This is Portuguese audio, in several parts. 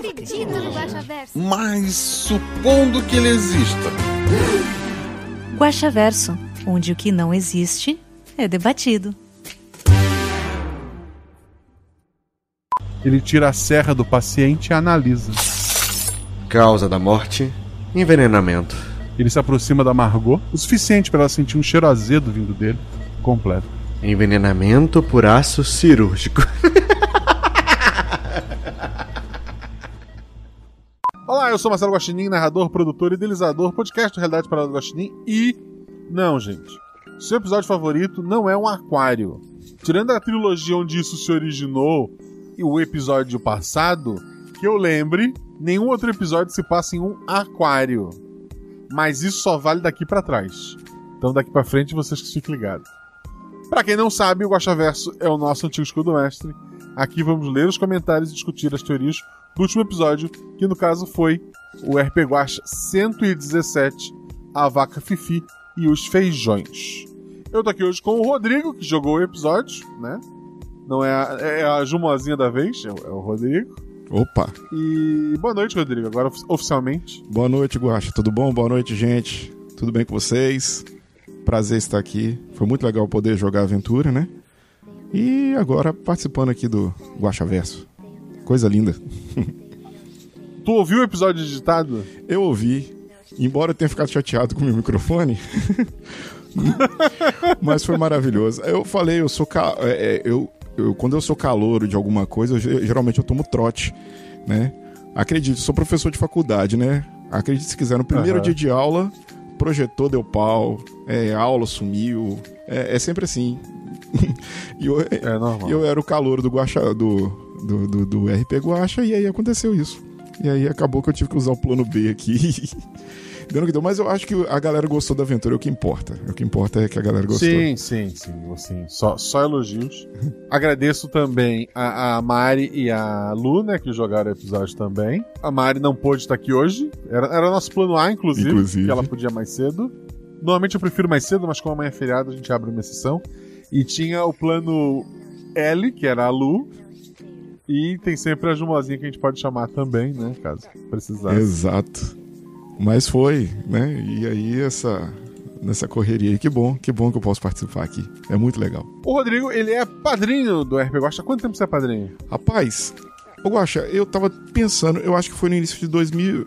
acredito no Guaxaverso. Mas supondo que ele exista, Guaxaverso, onde o que não existe é debatido. Ele tira a serra do paciente e analisa. Causa da morte: envenenamento. Ele se aproxima da Margot, o suficiente para ela sentir um cheiro azedo vindo dele. Completo. Envenenamento por aço cirúrgico. Olá, eu sou Marcelo Guaxinim, narrador, produtor idealizador, podcast Realidade Parada do Guaxinim e... Não, gente. Seu episódio favorito não é um aquário. Tirando a trilogia onde isso se originou e o episódio passado, que eu lembre, nenhum outro episódio se passa em um aquário. Mas isso só vale daqui pra trás. Então daqui pra frente vocês que fiquem ligados. Pra quem não sabe, o Guaxaverso é o nosso antigo escudo mestre. Aqui vamos ler os comentários e discutir as teorias do último episódio, que no caso foi o RP Guacha 117, a vaca Fifi e os feijões. Eu tô aqui hoje com o Rodrigo, que jogou o episódio, né? Não é a, é a Jumozinha da vez, é o, é o Rodrigo. Opa, E boa noite, Rodrigo, agora ofi- oficialmente. boa noite, Guaxa. Tudo bom? Boa noite, gente. Tudo bem com vocês? Prazer estar aqui. Foi muito legal poder jogar a aventura, né? E agora participando aqui do Guaxa Verso. Coisa linda. Tu ouviu o episódio digitado? Eu ouvi, embora eu tenha ficado chateado com o meu microfone, mas foi maravilhoso. Eu falei, eu sou ca... é, é, eu, eu quando eu sou calouro de alguma coisa, eu, ge- geralmente eu tomo trote, né? Acredite, sou professor de faculdade, né? Acredite se quiser, no primeiro Aham. dia de aula, projetor deu pau, é, aula sumiu, é, é sempre assim. e eu, É normal. e eu era o calouro do Guaxa, do, do, do, do RP Guaxa, e aí aconteceu isso. E aí acabou que eu tive que usar o plano B aqui. Deu no que deu. Mas eu acho que a galera gostou da aventura, é o que importa. O que importa é que a galera gostou. Sim, sim, sim, sim. Só, só elogios. Agradeço também a, a Mari e a Lu, né, que jogaram o episódio também. A Mari não pôde estar aqui hoje. Era, era nosso plano A, inclusive, Inclusive. que ela podia mais cedo. Normalmente eu prefiro mais cedo, mas como amanhã é feriado, a gente abre uma exceção. E tinha o plano L, que era a Lu. E tem sempre a Jumozinha que a gente pode chamar também, né, caso precisasse. Exato. Mas foi, né? E aí essa. Nessa correria aí, que bom, que bom que eu posso participar aqui. É muito legal. O Rodrigo, ele é padrinho do RP Gosta. Há quanto tempo você é padrinho? Rapaz, ô Guaxa, eu tava pensando, eu acho que foi no início de 2000.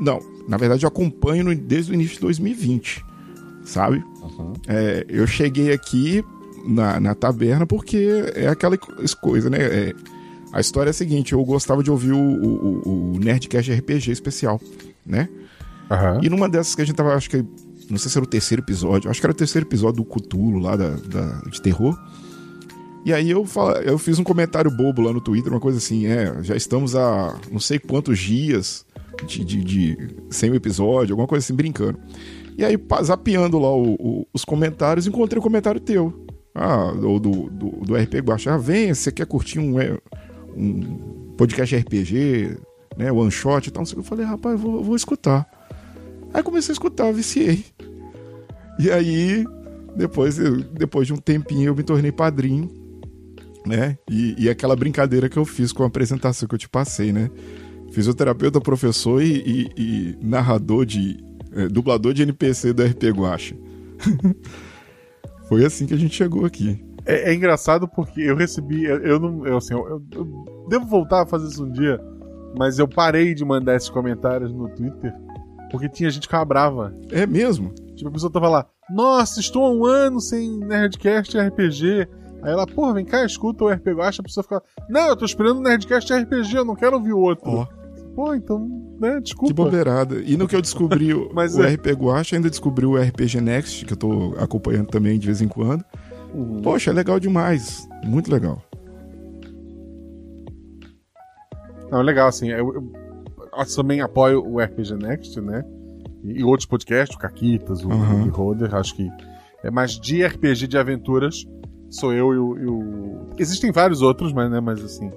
Não, na verdade eu acompanho no- desde o início de 2020, sabe? É, eu cheguei aqui na, na taberna porque é aquela co- coisa, né? É, a história é a seguinte: eu gostava de ouvir o, o, o Nerdcast RPG especial, né? Aham. E numa dessas que a gente tava, acho que. Não sei se era o terceiro episódio, acho que era o terceiro episódio do Cutulo lá da, da- de terror. E aí eu, fala, eu fiz um comentário bobo lá no Twitter, uma coisa assim, é, já estamos há não sei quantos dias de, de, de sem o episódio, alguma coisa assim, brincando. E aí, zapeando lá o- o- os comentários, encontrei o comentário teu. Ah, do, do, do, do RP. Ah, vem, você quer curtir um, é, um podcast RPG, né, one shot e tal. Eu falei, rapaz, vou, vou escutar. Aí comecei a escutar, viciei. E aí, depois, depois de um tempinho, eu me tornei padrinho, né? E, e aquela brincadeira que eu fiz com a apresentação que eu te passei, né? Fisioterapeuta, professor e, e- e narrador de. é, dublador de NPC do RP Guacha. Foi assim que a gente chegou aqui. É, é engraçado porque eu recebi. Eu, eu não. Eu, assim, eu, eu devo voltar a fazer isso um dia, mas eu parei de mandar esses comentários no Twitter porque tinha gente que ficava brava. É mesmo? Tipo, a pessoa tava lá, nossa, estou há um ano sem Nerdcast e RPG. Aí ela, porra, vem cá, escuta o RPG Guacha, a pessoa fica, não, eu tô esperando o Nerdcast e RPG, eu não quero ouvir o outro. Ó, Pô, então, né, que desculpa. bobeirada. E no que eu descobri o, Mas o é. RP Guacha, ainda descobri o RPG Next, que eu tô acompanhando também de vez em quando. Uhum. Poxa, é legal demais. Muito legal. Não, legal, assim, eu, eu- eu também apoio o RPG Next, né? E, e outros podcasts, o Caquitas, o Uhum. Roder, acho que. É mais de RPG de aventuras. Sou eu e o. e o- Existem vários outros, mas, né, mas assim.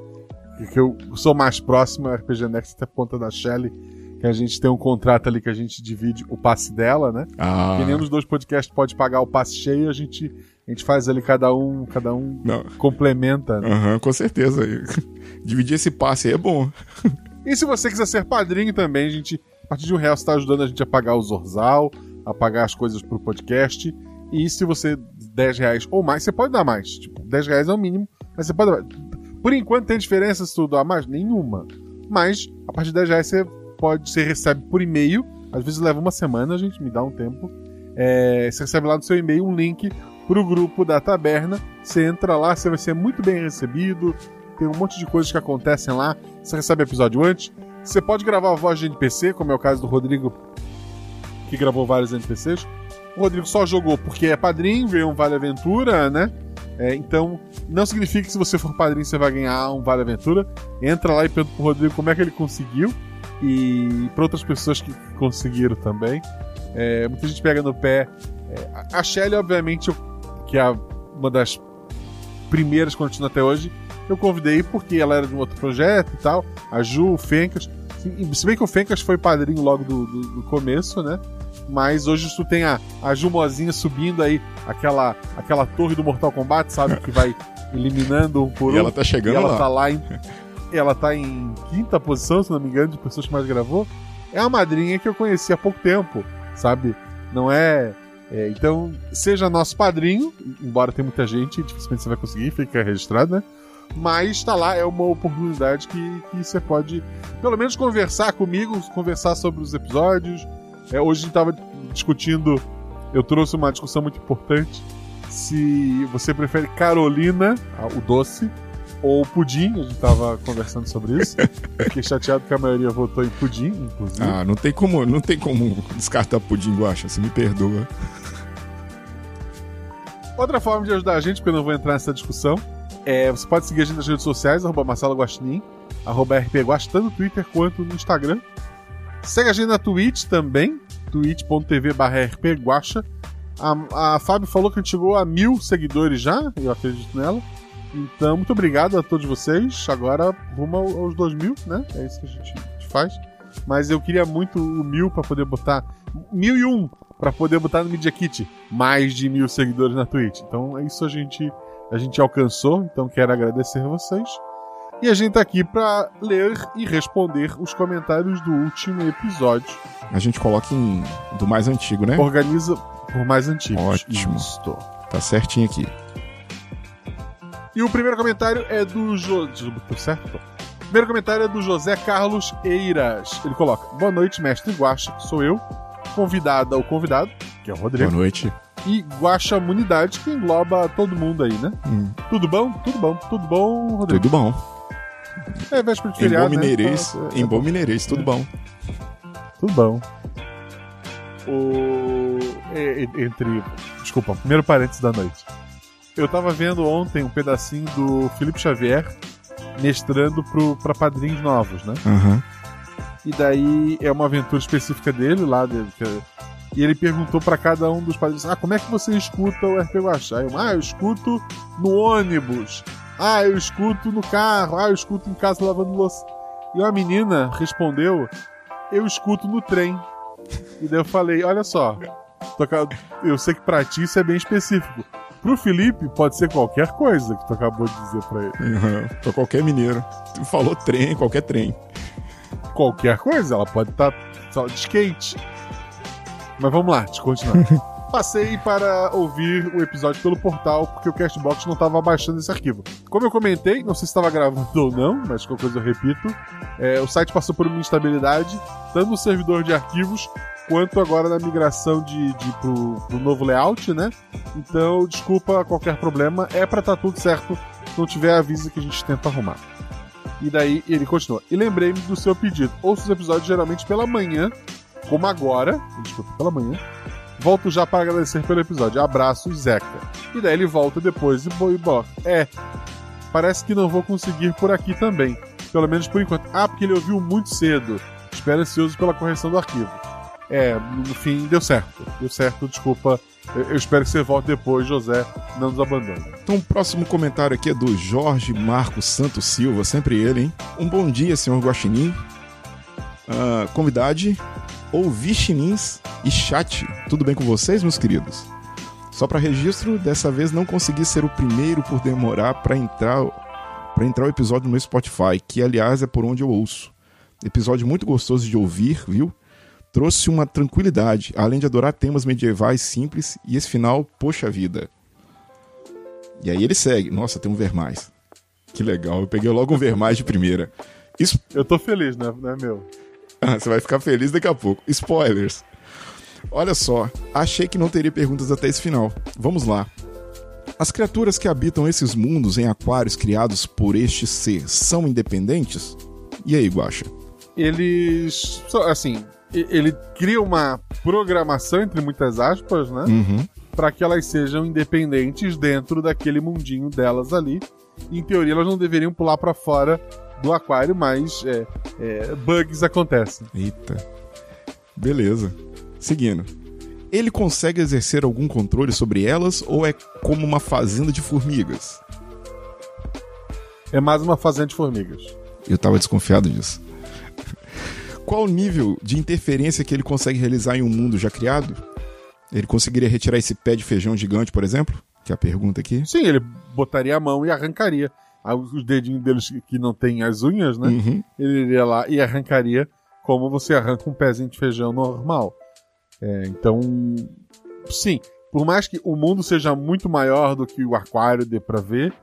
Que eu sou mais próximo é o RPG Next até por conta da Shelly. Que a gente tem um contrato ali que a gente divide o passe dela, né? Ah, Que nenhum dos dois podcasts pode pagar o passe cheio, a gente, a gente faz ali cada um, cada um não. complementa. né? Aham, com certeza. Dividir esse passe aí é bom. E se você quiser ser padrinho também, a gente, a partir de um real, você está ajudando a gente a pagar o Zorzal, a pagar as coisas pro podcast. E se você 10 reais ou mais, você pode dar mais. Tipo, 10 reais é o mínimo, mas você pode dar mais. Por enquanto tem diferença se tu doar mais? Nenhuma. Mas, a partir de 10 reais você pode, você recebe por e-mail. Às vezes leva uma semana, a gente me dá um tempo. É, você recebe lá no seu e-mail um link pro grupo da taberna. Você entra lá, você vai ser muito bem recebido. Tem um monte de coisas que acontecem lá. Você recebe episódio antes. Você pode gravar a voz de NPC, como é o caso do Rodrigo, que gravou vários NPCs. O Rodrigo só jogou porque é padrinho, ganhou um Vale Aventura, né? É, então, não significa que se você for padrinho você vai ganhar um Vale Aventura. Entra lá e pergunta pro Rodrigo como é que ele conseguiu. E para outras pessoas que conseguiram também. É, muita gente pega no pé. É, a Shelly, obviamente, eu- que é a- uma das primeiras que continua até hoje, eu convidei porque ela era de um outro projeto e tal. A Ju, o Fencas. Se bem que o Fencas foi padrinho logo do, do- do começo, né? Mas hoje tu tem a, a Jumozinha subindo aí aquela, aquela torre do Mortal Kombat, sabe? Que vai eliminando um por um. E ela tá E chegando ela lá. tá lá em. Ela tá em quinta posição, se não me engano, de pessoas que mais gravou. É uma madrinha que eu conheci há pouco tempo, sabe? Não é. É, então, seja nosso padrinho, embora tenha muita gente, dificilmente você vai conseguir, fica registrado, né? Mas tá lá, é uma oportunidade que, que você pode, pelo menos, conversar comigo, conversar sobre os episódios. É, hoje a gente tava discutindo, eu trouxe uma discussão muito importante. Se você prefere Carolina, o doce, ou pudim, a gente tava conversando sobre isso. Fiquei chateado que a maioria votou em pudim, inclusive. Ah, não tem como, não tem como descartar pudim guacha, você me perdoa. Outra forma de ajudar a gente, porque eu não vou entrar nessa discussão, é você pode seguir a gente nas redes sociais, arroba Marcelo arroba RPGuax, tanto no Twitter quanto no Instagram. Segue a gente na Twitch também, twitch.tv barra. A, a Fábio falou que a gente chegou a mil seguidores já, eu acredito nela. Então, muito obrigado a todos vocês. Agora, rumo ao- aos dois mil, né? É isso que a gente faz. Mas eu queria muito o mil pra poder botar. Mil e um pra poder botar no Media Kit. Mais de mil seguidores na Twitch. Então, é isso a gente, a gente alcançou. Então, quero agradecer a vocês. E a gente tá aqui pra ler e responder os comentários do último episódio. A gente coloca em do mais antigo, né? Organiza por mais antigos. Ótimo. Isto. Tá certinho aqui. E o primeiro comentário é do jo... Certo? O primeiro comentário é do José Carlos Eiras. Ele coloca: Boa noite, mestre que sou eu. Convidada ou convidado, que é o Rodrigo. Boa noite. E Guaxa Munidade, que engloba todo mundo aí, né? Hum, Tudo bom? Tudo bom. Tudo bom, Rodrigo? tudo bom. É véspera de Em feriado, bom né? mineirês, Então, é- em bom mineirês, tudo bom. Tudo bom. O... Entre. Desculpa, primeiro parênteses da noite. Eu tava vendo ontem um pedacinho do Felipe Xavier mestrando pro, pra padrinhos novos, né? Aham. E daí é uma aventura específica dele lá. Dele, é- E ele perguntou pra cada um dos padrinhos: Ah, como é que você escuta o RP Guaxá? Eu, ah, eu escuto no ônibus. Ah, eu escuto no carro. Ah, eu escuto em casa lavando louça. E uma menina respondeu: Eu escuto no trem. E daí eu falei: Olha só, eu sei que pra ti isso é bem específico. Pro Felipe, pode ser qualquer coisa que tu acabou de dizer pra ele. Aham. Pra qualquer mineiro. Tu falou trem, qualquer trem. Qualquer coisa. Ela pode estar só de skate. Mas vamos lá, eu continuar. Passei para ouvir o episódio pelo portal, porque o Castbox não estava baixando esse arquivo. Como eu comentei, não sei se estava gravando ou não, mas qualquer coisa eu repito. é, o site passou por uma instabilidade, tanto no servidor de arquivos, quanto agora na migração de, de pro, pro novo layout, né? Então, desculpa qualquer problema, é para estar tudo certo. Se não tiver, avisa que a gente tenta arrumar. E daí ele continua. E lembrei-me do seu pedido. Ouço os episódios geralmente pela manhã, como agora. Desculpa, pela manhã. Volto já para agradecer pelo episódio. Abraço, Zeca. E daí ele volta depois e boi bota. É, parece que não vou conseguir por aqui também. Pelo menos por enquanto. Ah, porque ele ouviu muito cedo. Espero ansioso pela correção do arquivo. É, no fim deu certo. Deu certo, desculpa. Eu, espero que você volte depois, José. Não nos abandone. Então, o próximo comentário aqui é do Jorge Marcos Santos Silva, sempre ele, hein? Um bom dia, senhor Guaxinim. Ah, convidade, ouvir chinins e chat. Tudo bem com vocês, meus queridos? Só para registro, dessa vez não consegui ser o primeiro por demorar para entrar para entrar o episódio no Spotify, que aliás é por onde eu ouço. Episódio muito gostoso de ouvir, viu? Trouxe uma tranquilidade, além de adorar temas medievais simples e esse final, poxa vida. E aí ele segue. Nossa, tem um ver mais. Que legal, eu peguei logo um ver mais de primeira. Isso Eu tô feliz, né, né meu? ah, Você vai ficar feliz daqui a pouco. Spoilers. Olha só, achei que não teria perguntas até esse final. Vamos lá. As criaturas que habitam esses mundos em aquários criados por este ser são independentes? E aí, Guaxa? Eles. Assim, ele cria uma programação, entre muitas aspas, né? Uhum. Para que elas sejam independentes dentro daquele mundinho delas ali. Em teoria, elas não deveriam pular para fora do aquário, mas é, é, bugs acontecem. Eita. Beleza. Seguindo. Ele consegue exercer algum controle sobre elas ou é como uma fazenda de formigas? É mais uma fazenda de formigas. Eu tava desconfiado disso. Qual o nível de interferência que ele consegue realizar em um mundo já criado? Ele conseguiria retirar esse pé de feijão gigante, por exemplo? Que é a pergunta aqui. Sim, ele botaria a mão e arrancaria. Ah, Os dedinhos deles que não tem as unhas, né? Uhum. Ele iria lá e arrancaria como você arranca um pezinho de feijão normal. É, então, sim, por mais que o mundo seja muito maior do que o aquário dê pra ver,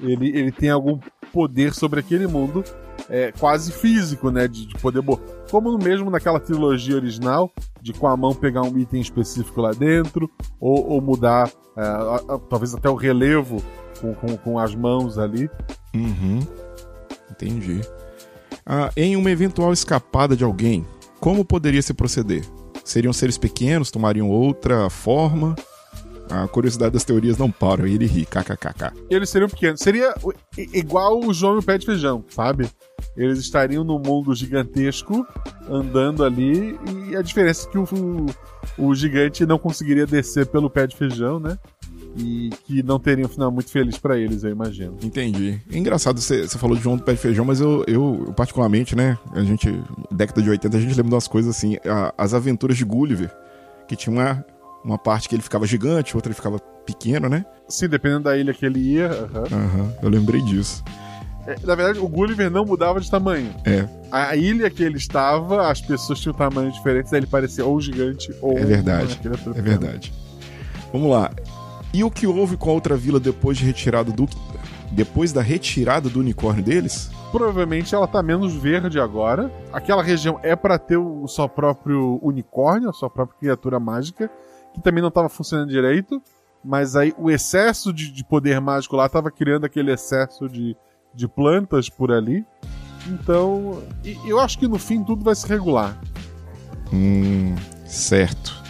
ele, ele tem algum poder sobre aquele mundo é, quase físico, né? De, de poder. Como mesmo naquela trilogia original, de com a mão pegar um item específico lá dentro, ou, ou mudar, é, a- a- talvez até o relevo com, com, com as mãos ali. Uhum. Entendi. Ah, em uma eventual escapada de alguém, como poderia se proceder? Seriam seres pequenos, tomariam outra forma? A curiosidade das teorias não para, e ele ri, kkkk. eles seriam pequenos. Seria igual o João e o pé de feijão, sabe? Eles estariam num mundo gigantesco, andando ali, e a diferença é que o, o, gigante não conseguiria descer pelo pé de feijão, né? E que não teria um final muito feliz pra eles, eu imagino. Entendi. É engraçado, você falou de João do Pé de Feijão, mas eu, eu, eu, particularmente, né, a gente, década de 80, a gente lembra de umas coisas assim, a- as aventuras de Gulliver, que tinha uma, uma parte que ele ficava gigante, outra ele ficava pequeno, né? Sim, dependendo da ilha que ele ia. aham. Aham, eu lembrei disso. É, na verdade, o Gulliver não mudava de tamanho. É, A ilha que ele estava, as pessoas tinham tamanhos diferentes, aí ele parecia ou gigante ou. É verdade, é verdade. Vamos lá. E o que houve com a outra vila depois de retirado do... Depois da retirada do unicórnio deles? Provavelmente ela tá menos verde agora. Aquela região é pra ter o seu próprio unicórnio, a sua própria criatura mágica, que também não tava funcionando direito. Mas aí o excesso de, de poder mágico lá tava criando aquele excesso de, de plantas por ali. Então, eu acho que no fim tudo vai se regular. Hum, certo.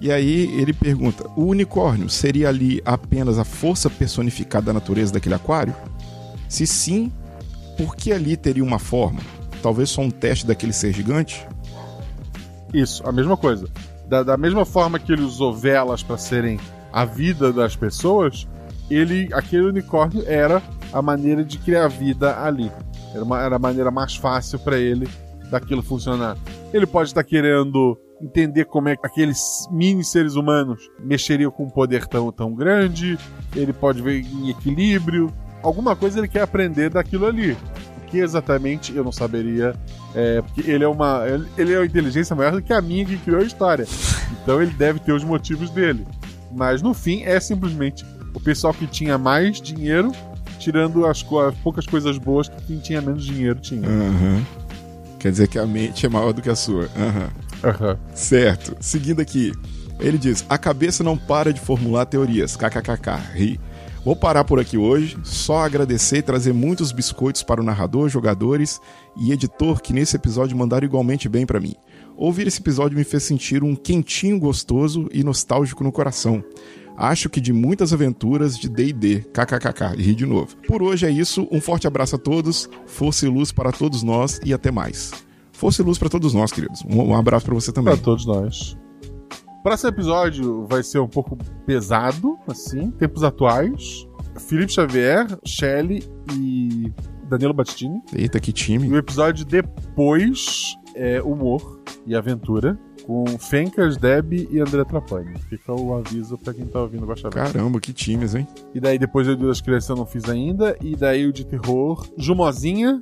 E aí ele pergunta: o unicórnio seria ali apenas a força personificada da natureza daquele aquário? Se sim, por que ali teria uma forma? Talvez só um teste daquele ser gigante? Isso, a mesma coisa. Da, da mesma forma que ele usou velas para serem a vida das pessoas, ele, aquele unicórnio era a maneira de criar vida ali. Era, uma, era a maneira mais fácil para ele daquilo funcionar. Ele pode estar querendo entender como é que aqueles mini seres humanos mexeriam com um poder tão, tão grande. Ele pode ver em equilíbrio. Alguma coisa ele quer aprender daquilo ali. Que exatamente eu não saberia é, porque ele é uma. ele- Ele é uma inteligência maior do que a minha que criou a história. Então ele deve ter os motivos dele. Mas no fim é simplesmente o pessoal que tinha mais dinheiro, tirando as, co- as poucas coisas boas que quem tinha menos dinheiro tinha. Aham. Quer dizer que a mente é maior do que a sua. Aham. Aham. Certo. Seguindo aqui, ele diz: a cabeça não para de formular teorias. KKKK. Ri. Vou parar por aqui hoje, só agradecer e trazer muitos biscoitos para o narrador, jogadores e editor que nesse episódio mandaram igualmente bem para mim. Ouvir esse episódio me fez sentir um quentinho gostoso e nostálgico no coração. Acho que de muitas aventuras de D&D, kkkk, e ri de novo. Por hoje é isso, um forte abraço a todos, força e luz para todos nós e até mais. Força e luz pra todos nós, queridos. Um, abraço pra você também. Pra todos nós. Próximo episódio vai ser um pouco pesado, assim, tempos atuais. Felipe Xavier, Shelley e Danilo Battistini. Eita, que E time. o episódio depois é humor e aventura, com Fencas, Deb e André Trapani. Fica o aviso pra quem tá ouvindo o Baixa. Caramba, que times, hein? E daí depois eu das crianças eu não fiz ainda. E daí o de terror, Jumozinha,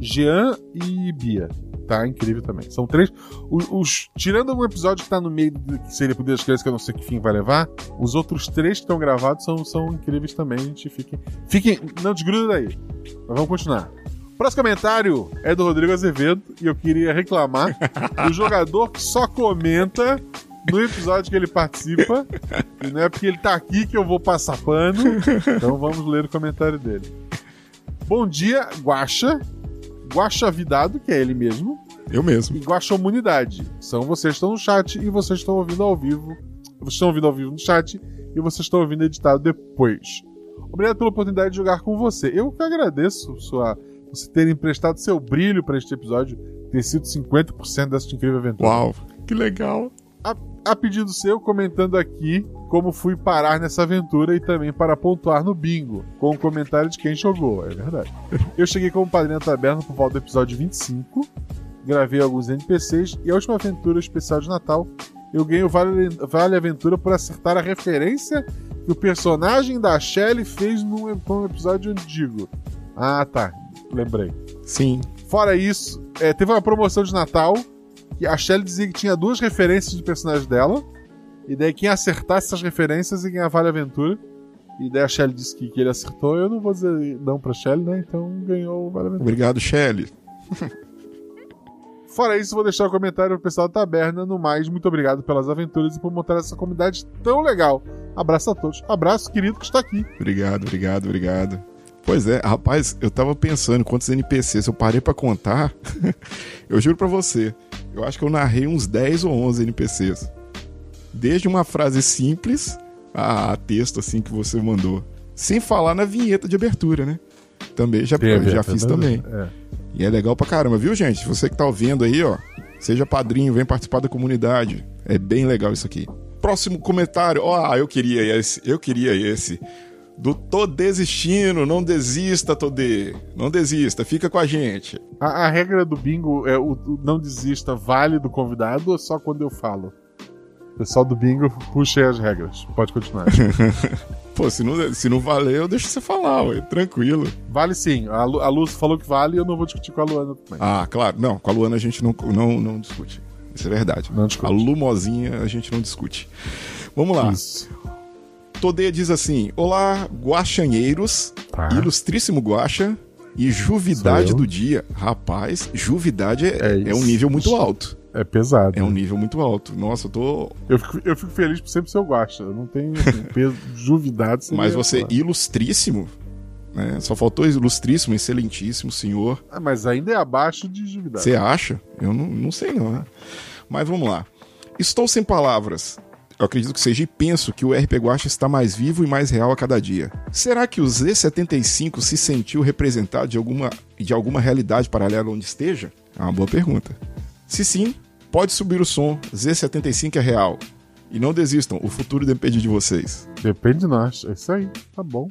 Jean e Bia. Tá incrível também. São três. Os, os- tirando um episódio que tá no meio do que seria Poder das Crianças, que eu não sei que fim vai levar, os outros três que estão gravados são, são incríveis também. Gente, fiquem. Fiquem. Não desgruda daí. Mas vamos continuar. Próximo comentário é do Rodrigo Azevedo e eu queria reclamar do jogador que só comenta no episódio que ele participa. E não é porque ele tá aqui que eu vou passar pano. Então vamos ler o comentário dele. Bom dia, Guaxa. Guaxa Vidado, que é ele mesmo, Eu mesmo. e Guaxa Humanidade. São vocês que estão no chat e vocês estão ouvindo ao vivo. Vocês estão ouvindo ao vivo no chat e vocês estão ouvindo editado depois. Obrigado pela oportunidade de jogar com você. Eu que agradeço sua, você ter emprestado seu brilho para este episódio, ter sido 50% dessa incrível aventura. Uau, que legal. A, a pedido seu, comentando aqui como fui parar nessa aventura e também para pontuar no bingo, com o comentário de quem jogou, é verdade. Eu cheguei como padrinho da taberna por volta do episódio 25, gravei alguns NPCs e a última aventura especial de Natal eu ganhei o Vale, vale Aventura por acertar a referência que o personagem da Shelly fez num, num episódio antigo. Ah, tá. Lembrei. Sim. Fora isso, é, teve uma promoção de Natal que a Shelly dizia que tinha duas referências de personagem dela. E daí quem acertasse essas referências ia ganhar Vale Aventura. E daí a Shelly disse que, que ele acertou. Eu não vou dizer não pra Shelly, né? Então ganhou o Vale Aventura. Obrigado, Shelly. Fora isso, vou deixar o comentário pro pessoal da taberna. No mais, muito obrigado pelas aventuras e por montar essa comunidade tão legal. Abraço a todos. Abraço, querido, que está aqui. Obrigado, obrigado, obrigado. Pois é, rapaz, eu tava pensando quantos NPCs eu parei pra contar. eu juro pra você, eu acho que eu narrei uns 10 ou 11 NPCs. Desde uma frase simples a texto assim que você mandou. Sem falar na vinheta de abertura, né? Também já, já fiz também. É. E é legal pra caramba, viu, gente? Você que tá ouvindo aí, ó, seja padrinho, vem participar da comunidade. É bem legal isso aqui. Próximo comentário. Ó, eu queria esse, eu queria esse. Do tô desistindo, não desista, Todê. Não desista, fica com a gente. A, a regra do bingo é o, o não desista vale do convidado ou só quando eu falo? O pessoal do bingo puxa aí as regras. Pode continuar. Pô, se não, se não valer, eu deixo você falar, ué, tranquilo. vale sim. A, Lu, a Luz falou que vale e eu não vou discutir com a Luana também. Ah, claro. Não, com a Luana a gente não, não, não discute. Isso é verdade. Não A discute. Lumozinha a gente não discute. Vamos lá. Isso. Todê diz assim: Olá, guaxanheiros, Tá. ilustríssimo guaxa e juvidade do dia. Rapaz, juvidade é, É é um nível muito alto. É pesado. É um nível muito alto. Nossa, eu tô. eu, fico, eu fico feliz por sempre ser eu gosto. Eu não tenho assim, peso, juvidade. Mas você, ilustríssimo, né? Só faltou ilustríssimo, excelentíssimo senhor. Ah, mas ainda é abaixo de juvidade. Você acha? Eu não, não sei não, né? Mas vamos lá. Estou sem palavras. Eu acredito que seja e penso que o RP Guacha está mais vivo e mais real a cada dia. Será que o Z75 se sentiu representado de alguma, de alguma realidade paralela onde esteja? É uma boa pergunta. Se sim, pode subir o som. Z75 é real. E não desistam, o futuro depende de vocês. Depende de nós. É isso aí. Tá bom.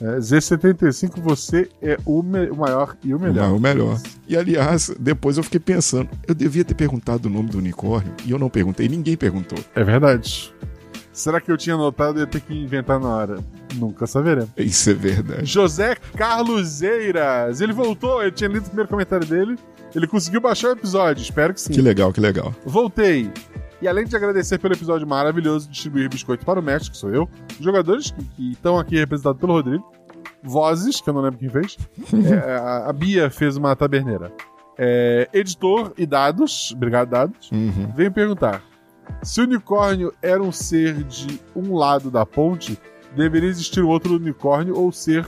É, Z75, você é o, o maior e o melhor. O melhor. E aliás, depois eu fiquei pensando, eu devia ter perguntado o nome do unicórnio e eu não perguntei, ninguém perguntou. É verdade. Será que eu tinha anotado e ia ter que inventar na hora? Nunca saberemos. Isso é verdade. José Carlos Eiras. Ele voltou, eu tinha lido o primeiro comentário dele. Ele conseguiu baixar o episódio, espero que sim. Que legal, que legal. Voltei. E além de agradecer pelo episódio maravilhoso de distribuir biscoito para o mestre, que sou eu, jogadores que, que estão aqui representados pelo Rodrigo, vozes, que eu não lembro quem fez, é, a, a Bia fez uma taberneira, é, editor e dados, obrigado dados, Uhum. veio perguntar, se o unicórnio era um ser de um lado da ponte, deveria existir um outro unicórnio ou ser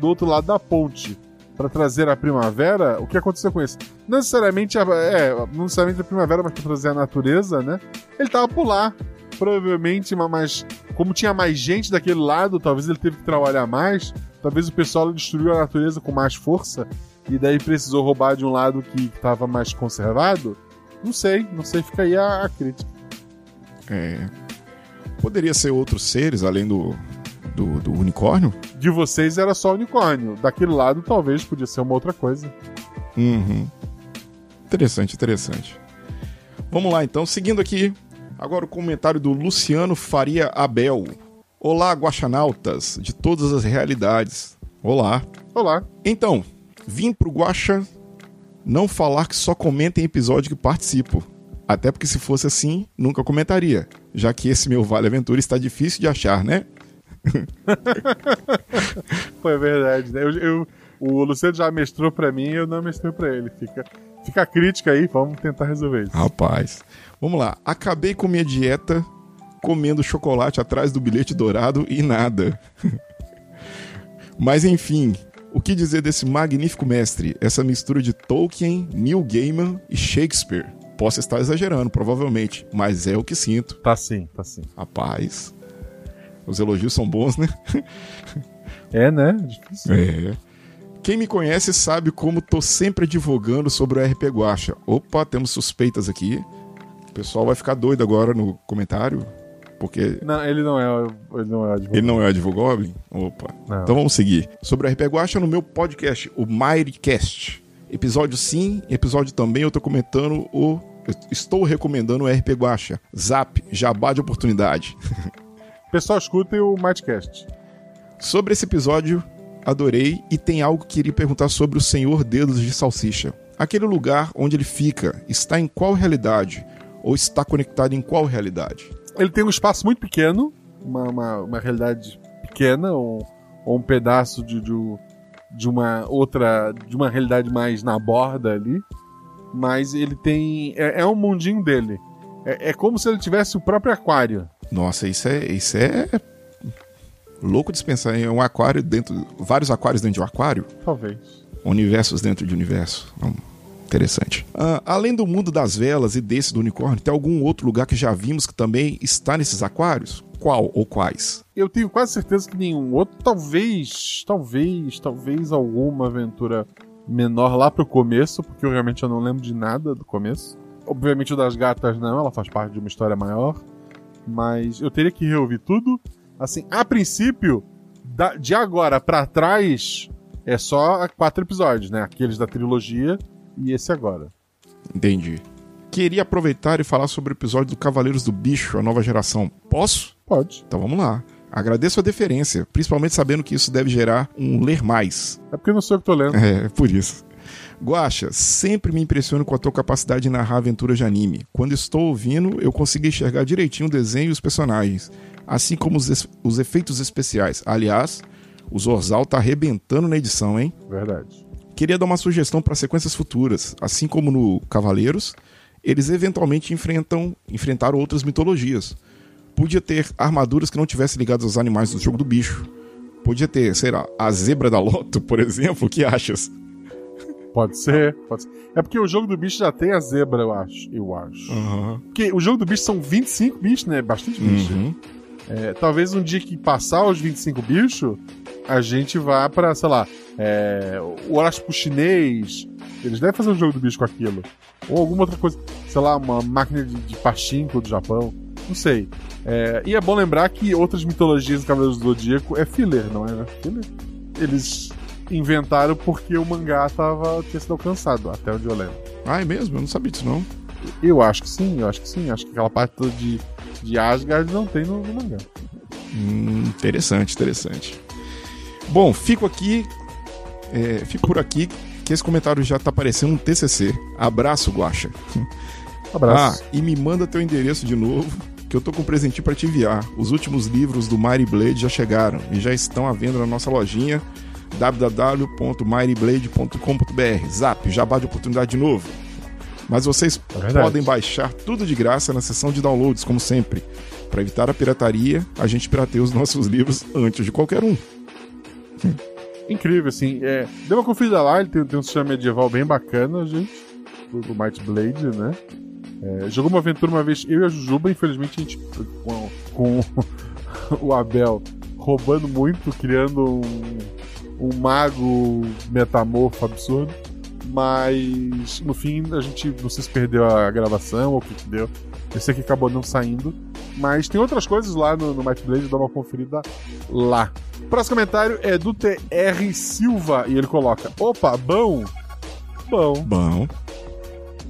do outro lado da ponte. Para trazer a primavera, o que aconteceu com esse? Não necessariamente a, é, não necessariamente a primavera, mas para trazer a natureza, né? Ele tava por lá. Provavelmente, ma- mas como tinha mais gente daquele lado, talvez ele teve que trabalhar mais. Talvez o pessoal destruiu a natureza com mais força. e daí precisou roubar de um lado que estava mais conservado? Não sei, não sei, fica aí a, a crítica. É. Poderia ser outros seres além do, do, do unicórnio? De vocês era só unicórnio, daquele lado talvez podia ser uma outra coisa. Uhum. Interessante, interessante. Vamos lá então, seguindo aqui. Agora o comentário do Luciano Faria Abel. Olá, guaxanautas de todas as realidades. Olá. Olá. Então, vim pro Guaxa não falar que só comenta em episódio que participo. Até porque se fosse assim, nunca comentaria. Já que esse meu Vale Aventura está difícil de achar, né? Pô, é verdade, né? Eu, eu- o Luciano já mestrou pra mim e eu não mestrei pra ele. Fica, fica a crítica aí, vamos tentar resolver isso. Rapaz. Vamos lá. Acabei com minha dieta comendo chocolate atrás do bilhete dourado e nada. Mas enfim, o que dizer desse magnífico mestre? Essa mistura de Tolkien, Neil Gaiman e Shakespeare. Posso estar exagerando, provavelmente, mas é o que sinto. Tá sim, tá sim. Rapaz. Os elogios são bons, né? É, né? Difícil. É. Quem me conhece sabe como tô sempre advogando sobre o RP Guacha. Opa, temos suspeitas aqui. O pessoal vai ficar doido agora no comentário, porque Não, ele não é, ele não é advogado. ele não é Advogoblin? Opa. Não. Então vamos seguir. Sobre o RP Guacha no meu podcast, o Mightycast. Episódio sim, episódio também eu tô comentando o... eu estou recomendando o RP Guacha. Zap, jabá de oportunidade. Pessoal, escutem o Mightcast. Sobre esse episódio, adorei e tem algo que queria perguntar sobre o Senhor Dedos de Salsicha. Aquele lugar onde ele fica está em qual realidade? Ou está conectado em qual realidade? Ele tem um espaço muito pequeno, uma, uma, uma realidade pequena, ou, ou um pedaço de, de, de uma outra. de uma realidade mais na borda ali. Mas ele tem. É, é um mundinho dele. É, é como se ele tivesse o próprio aquário. Nossa, isso é, isso é louco de pensar em um aquário dentro, vários aquários dentro de um aquário, Talvez. universos dentro de universo. Hum, interessante. Ah, além do mundo das velas e desse do unicórnio, tem algum outro lugar que já vimos que também está nesses aquários? Qual ou quais? Eu tenho quase certeza que nenhum outro. Talvez, talvez, talvez alguma aventura menor lá pro começo, porque eu realmente eu não lembro de nada do começo. Obviamente o das gatas não, ela faz parte de uma história maior. Mas eu teria que reouvir tudo. Assim, a princípio, da- de agora pra trás, é só quatro episódios, né? Aqueles da trilogia e esse agora. Entendi. Queria aproveitar e falar sobre o episódio do Cavaleiros do Bicho, a nova geração. Posso? Pode. Então vamos lá. Agradeço a deferência, principalmente sabendo que isso deve gerar um ler mais. É porque eu não sei o que tô lendo. É, por isso. Guaxa, sempre me impressiono com a tua capacidade de narrar aventuras de anime. Quando estou ouvindo, eu consigo enxergar direitinho o desenho e os personagens, assim como os, os efeitos especiais. Aliás, o Zorzal tá arrebentando na edição, hein? Verdade. Queria dar uma sugestão para sequências futuras. Assim como no Cavaleiros, eles eventualmente enfrentam enfrentaram outras mitologias. Podia ter armaduras que não tivessem ligadas aos animais do jogo do bicho. Podia ter, sei lá, a zebra da Loto, por exemplo. O que achas? Pode ser, pode ser. É porque o jogo do bicho já tem a zebra, eu acho. Eu acho. Porque o jogo do bicho são 25 bichos, né? Bastante bicho. Uhum. É, talvez um dia que passar os 25 bichos, a gente vá pra, sei lá, é, o horóscopo chinês. Eles devem fazer um jogo do bicho com aquilo. Ou alguma outra coisa, sei lá, uma máquina de, de pachinko do Japão. Não sei. É, e é bom lembrar que outras mitologias do Cavaleiros do Zodíaco é filler, não é? Filler? Eles inventaram porque o mangá tava, tinha sido alcançado, até onde eu lembro. Ah, é mesmo? Eu não sabia disso, não. Eu acho que sim, eu acho que sim. Acho que aquela parte toda de, de Asgard não tem no, no mangá. Hum, interessante, interessante. Bom, fico aqui. é, fico por aqui, que esse comentário já tá parecendo um TCC. Abraço, Guaxa. Abraço. Ah, e me manda teu endereço de novo, que eu tô com um presentinho pra te enviar. Os últimos livros do Mighty Blade já chegaram e já estão à venda na nossa lojinha www.mightyblade.com.br. Zap, jabá de oportunidade de novo. Mas vocês verdade. podem baixar tudo de graça na seção de downloads, como sempre. Para evitar a pirataria, a gente pirateia os nossos livros antes de qualquer um. Incrível, assim. É, deu uma conferida lá, ele tem, tem um sistema medieval bem bacana, gente. Do, do Might Blade, né? É, jogou uma aventura uma vez, eu e a Jujuba, infelizmente a gente, com, com o Abel roubando muito, criando um, um mago metamorfo absurdo. Mas no fim a gente não sei se perdeu a gravação ou o que, que deu. Esse aqui acabou não saindo. Mas tem outras coisas lá no, no Might Blade, dá uma conferida lá. O próximo comentário é do TR Silva e ele coloca: Opa, bom? Bom. Bom.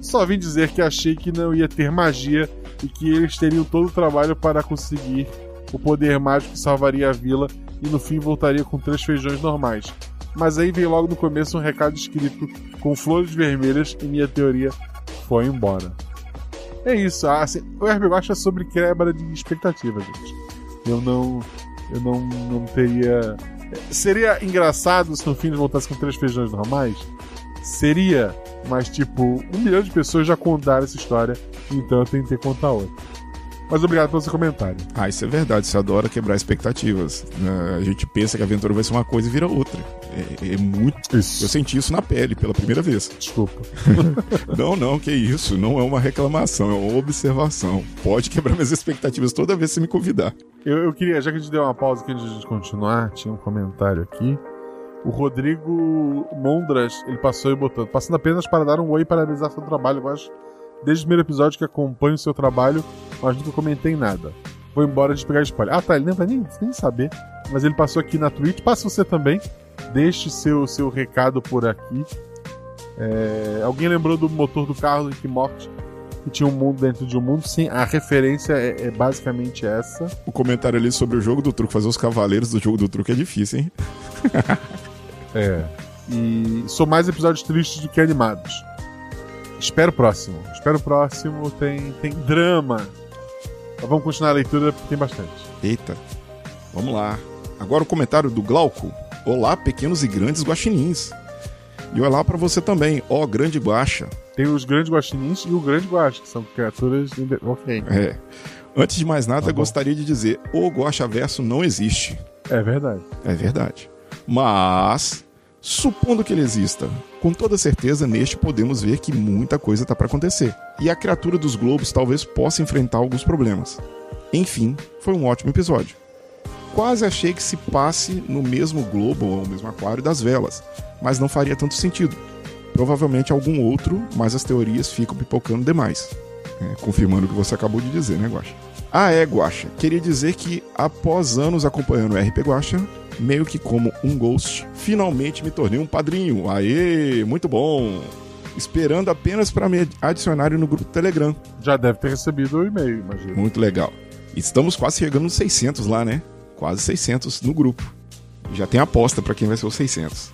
Só vim dizer que achei que não ia ter magia e que eles teriam todo o trabalho para conseguir o poder mágico que salvaria a vila e no fim voltaria com três feijões normais. Mas aí veio logo no começo um recado escrito com flores vermelhas e minha teoria foi embora. É isso, ah, assim, o Watch é sobre quebra de expectativas, gente. Eu não. Eu não, não teria. Seria engraçado se no fim eles voltassem com três feijões normais? Seria, mas tipo, um milhão de pessoas já contaram essa história, então eu tentei contar outra. Mas obrigado pelo seu comentário. Ah, isso é verdade. Você adora quebrar expectativas. né? A gente pensa que a aventura vai ser uma coisa e vira outra. É, é muito. Isso. Eu senti isso na pele pela primeira vez. Desculpa. Não, não, que isso. Não é uma reclamação, é uma observação. Pode quebrar minhas expectativas toda vez que você me convidar. Eu, eu queria, já que a gente deu uma pausa aqui antes de continuar, tinha um comentário aqui. O Rodrigo Mondras, ele passou e botou, passando apenas para dar um oi e parabenizar seu trabalho. Eu acho, desde o primeiro episódio que acompanho o seu trabalho, mas nunca comentei nada. Vou embora de pegar spoiler. Ah, tá, ele nem vai nem, nem saber. Mas ele passou aqui na Twitch. Passa você também. Deixe seu, seu recado por aqui. É, alguém lembrou do motor do carro do Morty? Que tinha um mundo dentro de um mundo? Sim, a referência é, é basicamente essa. O comentário ali sobre o jogo do truque, fazer os cavaleiros do jogo do truque é difícil, hein? É. E são mais episódios tristes do que animados. Espero o próximo. Espero o próximo. Tem, tem drama. Mas vamos continuar a leitura porque tem bastante. Eita. Vamos lá. Agora o comentário do Glauco. Olá, pequenos e grandes guaxinins. E olá pra você também, ó grande guaxa. Tem os grandes guaxinins e o grande guaxa, que são criaturas. Ok. É. Antes de mais nada, Tá gostaria de dizer, o Guaxa Verso não existe. É verdade. É verdade. Mas, supondo que ele exista, com toda certeza neste podemos ver que muita coisa tá para acontecer. E a criatura dos globos talvez possa enfrentar alguns problemas. Enfim, foi um ótimo episódio. Quase achei que se passe no mesmo globo ou no mesmo aquário das velas, mas não faria tanto sentido. Provavelmente algum outro, mas as teorias ficam pipocando demais. É, confirmando o que você acabou de dizer, né, Guaxa? Ah, é, Guaxa. Queria dizer que, após anos acompanhando o RP Guaxa, meio que como um ghost, finalmente me tornei um padrinho. Aê, muito bom! Esperando apenas para me adicionarem no grupo do Telegram. Já deve ter recebido o e-mail, imagino. Muito legal. Estamos quase chegando nos 600 lá, né? Quase 600 no grupo. Já tem aposta para quem vai ser os 600.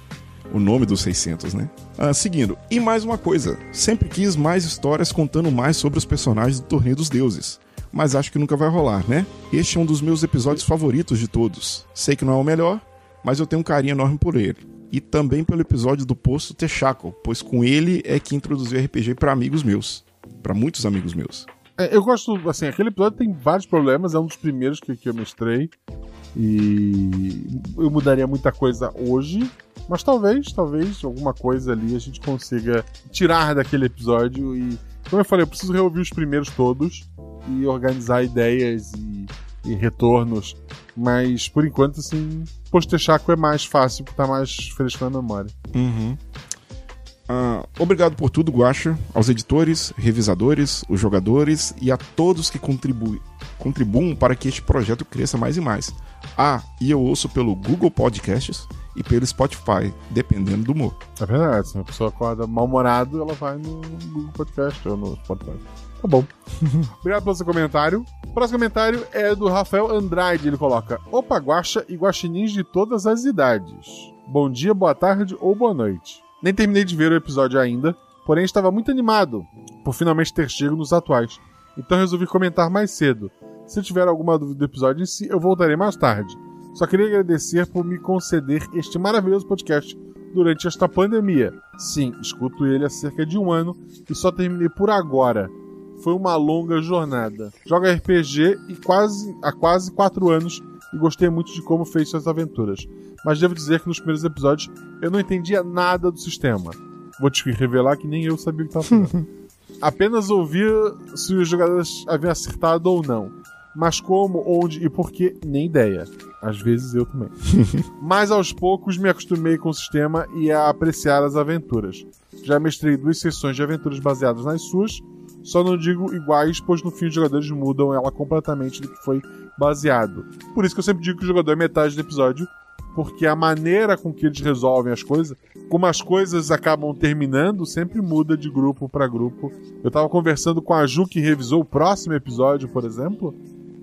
O nome dos 600, né? Ah, seguindo. E mais uma coisa. Sempre quis mais histórias contando mais sobre os personagens do Torneio dos Deuses. Mas acho que nunca vai rolar, né? Este é um dos meus episódios favoritos de todos. Sei que não é o melhor, mas eu tenho um carinho enorme por ele. E também pelo episódio do Poço Texaco, pois com ele é que introduziu RPG para amigos meus. para muitos amigos meus. É, eu gosto, assim, aquele episódio tem vários problemas, é um dos primeiros que, que eu mestrei. E eu mudaria muita coisa hoje, mas talvez, talvez alguma coisa ali a gente consiga tirar daquele episódio e, como eu falei, eu preciso reouvir os primeiros todos e organizar ideias e, e retornos. Mas por enquanto, assim, Postechaco é mais fácil porque tá mais fresco na memória. Uhum. Ah, obrigado por tudo, Guacha, aos editores, revisadores, os jogadores e a todos que contribuem, contribuam para que este projeto cresça mais e mais. Ah, e eu ouço pelo Google Podcasts e pelo Spotify, dependendo do humor. É verdade, se uma pessoa acorda mal-humorado, ela vai no Google Podcast ou no Spotify. Tá bom. Obrigado pelo seu comentário. O próximo comentário é do Rafael Andrade. Ele coloca: Opa, guacha e guaxinins de todas as idades. Bom dia, boa tarde ou boa noite. Nem terminei de ver o episódio ainda, porém estava muito animado por finalmente ter chego nos atuais. Então resolvi comentar mais cedo. Se tiver alguma dúvida do episódio em si, eu voltarei mais tarde. Só queria agradecer por me conceder este maravilhoso podcast durante esta pandemia. Sim, escuto ele há cerca de um ano e só terminei por agora. Foi uma longa jornada. Jogo RPG e quase, há quase quatro anos e gostei muito de como fez suas aventuras. Mas devo dizer que nos primeiros episódios eu não entendia nada do sistema. Vou te revelar que nem eu sabia o que estava fazendo. Apenas ouvia se os jogadores haviam acertado ou não. Mas como, onde e por que, nem ideia. Às vezes eu também. Mas aos poucos me acostumei com o sistema e a apreciar as aventuras. Já mestrei duas sessões de aventuras baseadas nas suas, só não digo iguais, pois no fim os jogadores mudam ela completamente do que foi baseado. Por isso que eu sempre digo que o jogador é metade do episódio, porque a maneira com que eles resolvem as coisas, como as coisas acabam terminando, sempre muda de grupo para grupo. Eu tava conversando com a Ju que revisou o próximo episódio, por exemplo,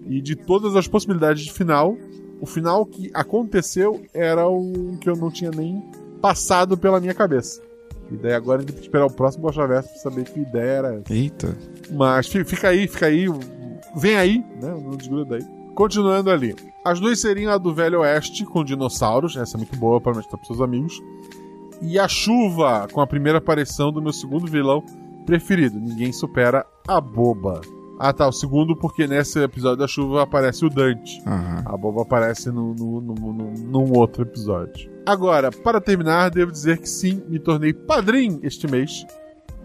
e de todas as possibilidades de final, o final que aconteceu era um que eu não tinha nem passado pela minha cabeça. E daí agora a gente tem que esperar o próximo Bocha Verso pra saber que ideia era essa. Eita. Mas fi- fica aí, fica aí. Vem aí, né? Não desgruda aí. Continuando ali. As duas seriam a do Velho Oeste com dinossauros. Essa é muito boa para mostrar pros seus amigos. E a chuva com a primeira aparição do meu segundo vilão preferido. Ninguém supera a boba. Ah tá, o segundo porque nesse episódio da chuva aparece o Dante. Aham. A boba aparece no, no, no, no- num outro episódio. Agora, para terminar, devo dizer que sim, me tornei padrinho este mês.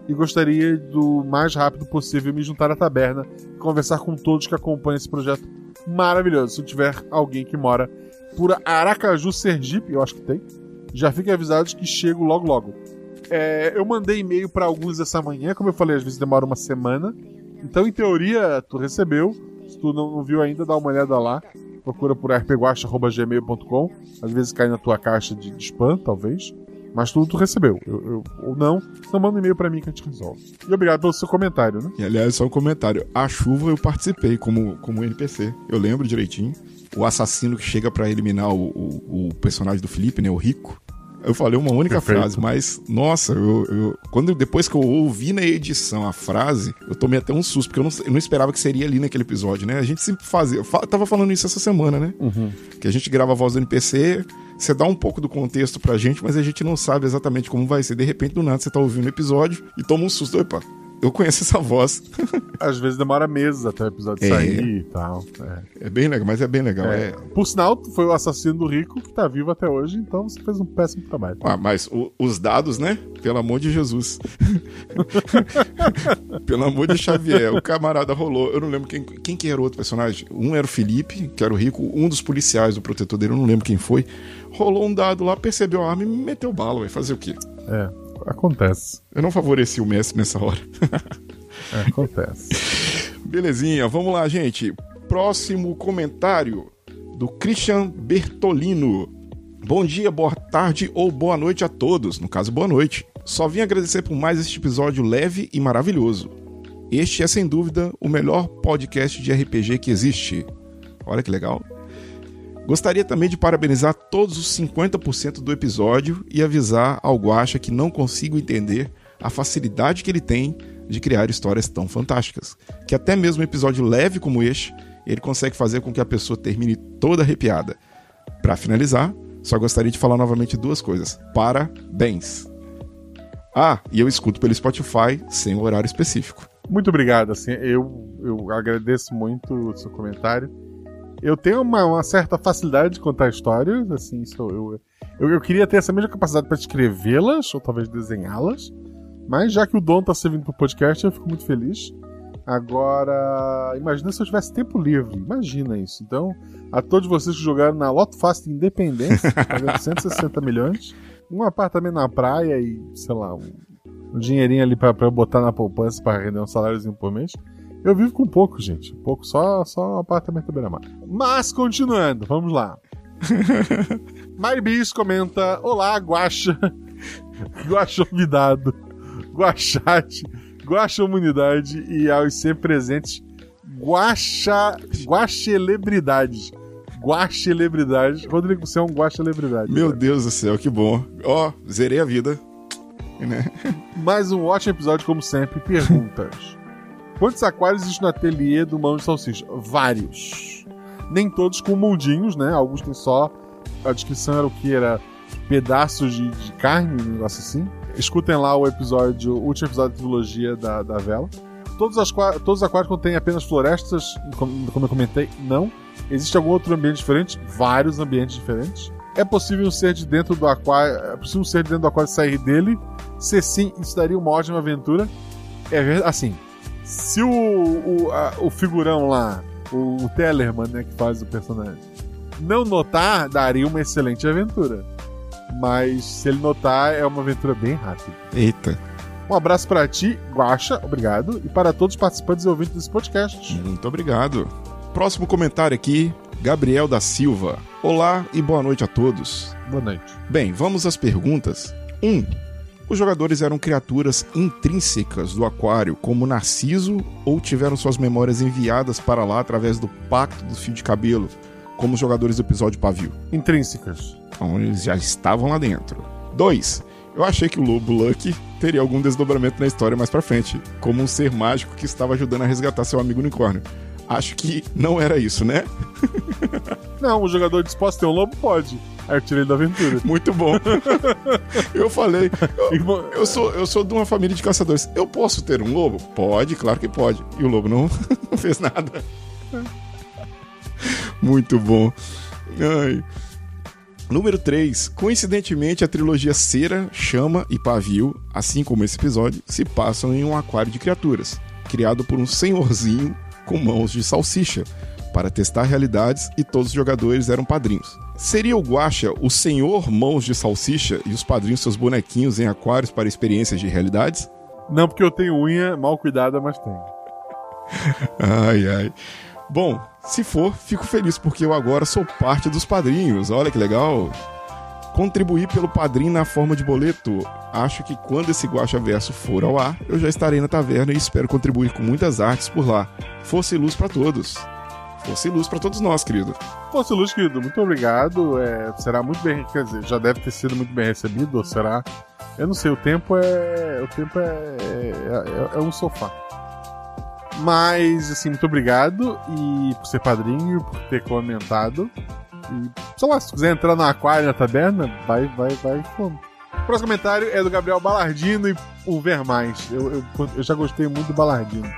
E gostaria do mais rápido possível me juntar à taberna e conversar com todos que acompanham esse projeto maravilhoso. Se tiver alguém que mora por Aracaju, Sergipe, eu acho que tem, já fiquem avisados que chego logo logo. É, eu mandei e-mail para alguns essa manhã, como eu falei, às vezes demora uma semana. Então, em teoria, tu recebeu. Se tu não, viu ainda, dá uma olhada lá. Procura por rpguacha.gmail.com. Às vezes cai na tua caixa de, de spam, talvez. Mas tu, tu recebeu. Eu- eu- ou não, então manda um e-mail pra mim que a gente resolve. E obrigado pelo seu comentário, né? E aliás, só um comentário. A chuva eu participei como, como NPC. Eu lembro direitinho. O assassino que chega pra eliminar o, o, o personagem do Felipe, né? O Rico. Eu falei uma única Perfeito. frase, mas, nossa, eu, eu- quando depois que eu ouvi na edição a frase, eu tomei até um susto, porque eu não, eu não esperava que seria ali naquele episódio, né? A gente sempre fazia. Eu fa- tava falando isso essa semana, né? Que a gente grava a voz do NPC, você dá um pouco do contexto pra gente, mas a gente não sabe exatamente como vai ser. De repente, do nada, você tá ouvindo o episódio e toma um susto. Opa, eu conheço essa voz. Às vezes demora meses até o episódio É. sair e tal. É. É bem legal, mas é bem legal. É. É. Por sinal, foi o assassino do Rico que tá vivo até hoje, então você fez um péssimo trabalho. Ah, mas o- os dados, né? Pelo amor de Jesus. Pelo amor de Xavier, o camarada rolou. Eu não lembro quem, quem que era o outro personagem. Um era o Felipe, que era o rico. Um dos policiais do protetor dele, eu não lembro quem foi. Rolou um dado lá, percebeu a arma e me meteu bala. Vai fazer o quê? É, acontece. Eu não favoreci o Messi nessa hora. É, acontece. Belezinha, vamos lá, gente. Próximo comentário do Christian Bertolino. Bom dia, boa tarde ou boa noite a todos. No caso, boa noite. Só vim agradecer por mais este episódio leve e maravilhoso. Este é, sem dúvida, o melhor podcast de RPG que existe. Olha que legal. Gostaria também de parabenizar todos os 50% do episódio e avisar ao Guaxa que não consigo entender a facilidade que ele tem de criar histórias tão fantásticas. Que até mesmo um episódio leve como este, ele consegue fazer com que a pessoa termine toda arrepiada. Para finalizar, só gostaria de falar novamente duas coisas. Parabéns! Ah, e eu escuto pelo Spotify sem o horário específico. Muito obrigado, assim, eu, eu agradeço muito o seu comentário. Eu tenho uma, uma certa facilidade de contar histórias, assim, eu, eu, eu queria ter essa mesma capacidade para escrevê-las, ou talvez desenhá-las, mas já que o dom tá servindo pro podcast, eu fico muito feliz. Agora, imagina se eu tivesse tempo livre, imagina isso. Então, a todos vocês que jogaram na Loto de Independência, pagando 160 milhões, um apartamento na praia e, sei lá, um, um dinheirinho ali eu botar na poupança pra render um saláriozinho por mês. Eu vivo com pouco, gente. Pouco, só, só um apartamento da beira-mar. Mas, continuando, vamos lá. Maribis comenta: Olá, Guaxa. Guaxa convidado. Guaxate. Guaxa humanidade e aos sempre presentes. Guaxa. Guaxelebridades. Guaxelebridades. Rodrigo, você é um guaxelebridade. Meu Deus do céu, que bom. Ó, zerei a vida. Né? Mais um ótimo episódio, como sempre. Perguntas. Quantos aquários existem no ateliê do Mão de Salsicha? Vários. Nem todos com mundinhos, né? Alguns têm só. A descrição era o que? Era pedaços de, de carne, um negócio assim. Escutem lá o episódio, o último episódio da trilogia da, da vela. Todos, as, todos os aquários contêm apenas florestas, como, como eu comentei, não. Existe algum outro ambiente diferente? Vários ambientes diferentes. É possível um ser de dentro do aquário. É possível um ser de dentro do aquário sair dele? Se sim, isso daria uma ótima aventura. É assim. Se o, o, a- o figurão lá o, o Tellerman, né, que faz o personagem. Não notar daria uma excelente aventura. Mas se ele notar, é uma aventura bem rápida. Eita. Um abraço para ti, Guaxa, obrigado, e para todos os participantes e ouvintes desse podcast. Muito obrigado. Próximo comentário aqui, Gabriel da Silva. Olá e boa noite a todos. Boa noite. Bem, vamos às perguntas. 1. Um, os jogadores eram criaturas intrínsecas do aquário, como Narciso, ou tiveram suas memórias enviadas para lá através do pacto do fio de cabelo, como os jogadores do episódio Pavio? Intrínsecas. Então, eles já estavam lá dentro. 2. Eu achei que o Lobo Lucky teria algum desdobramento na história mais pra frente, como um ser mágico que estava ajudando a resgatar seu amigo unicórnio. Acho que não era isso, né? Não, o jogador disposto a ter um lobo pode. Aí eu tirei da aventura. Muito bom. eu falei, eu, eu, sou, eu sou de uma família de caçadores. Eu posso ter um lobo? Pode, claro que pode. E o lobo não, não fez nada. Muito bom. Ai. Número 3. Coincidentemente, a trilogia Cera, Chama e Pavio, assim como esse episódio, se passam em um aquário de criaturas, criado por um senhorzinho com mãos de salsicha, para testar realidades e todos os jogadores eram padrinhos. Seria o Guacha o senhor mãos de salsicha e os padrinhos seus bonequinhos em aquários para experiências de realidades? Não, porque eu tenho unha mal cuidada, mas tenho. ai, ai. Bom, se for, fico feliz porque eu agora sou parte dos padrinhos. Olha que legal. Contribuir pelo padrinho na forma de boleto. Acho que quando esse Guacha Verso for ao ar, eu já estarei na taverna e espero contribuir com muitas artes por lá. Fosse luz para todos. Fosse luz para todos nós, querido. Fosse luz, querido. Muito obrigado. É, será muito bem, quer dizer, já deve ter sido muito bem recebido, ou será? Eu não sei. O tempo é, o tempo é, é, é um sofá. Mas, assim, muito obrigado e por ser padrinho, por ter comentado. E, sei lá, se quiser entrar no aquário, na taberna, vai, vai, vai, como. O próximo comentário é do Gabriel Balardino e o Vermais. Eu, eu, eu já gostei muito do Balardino.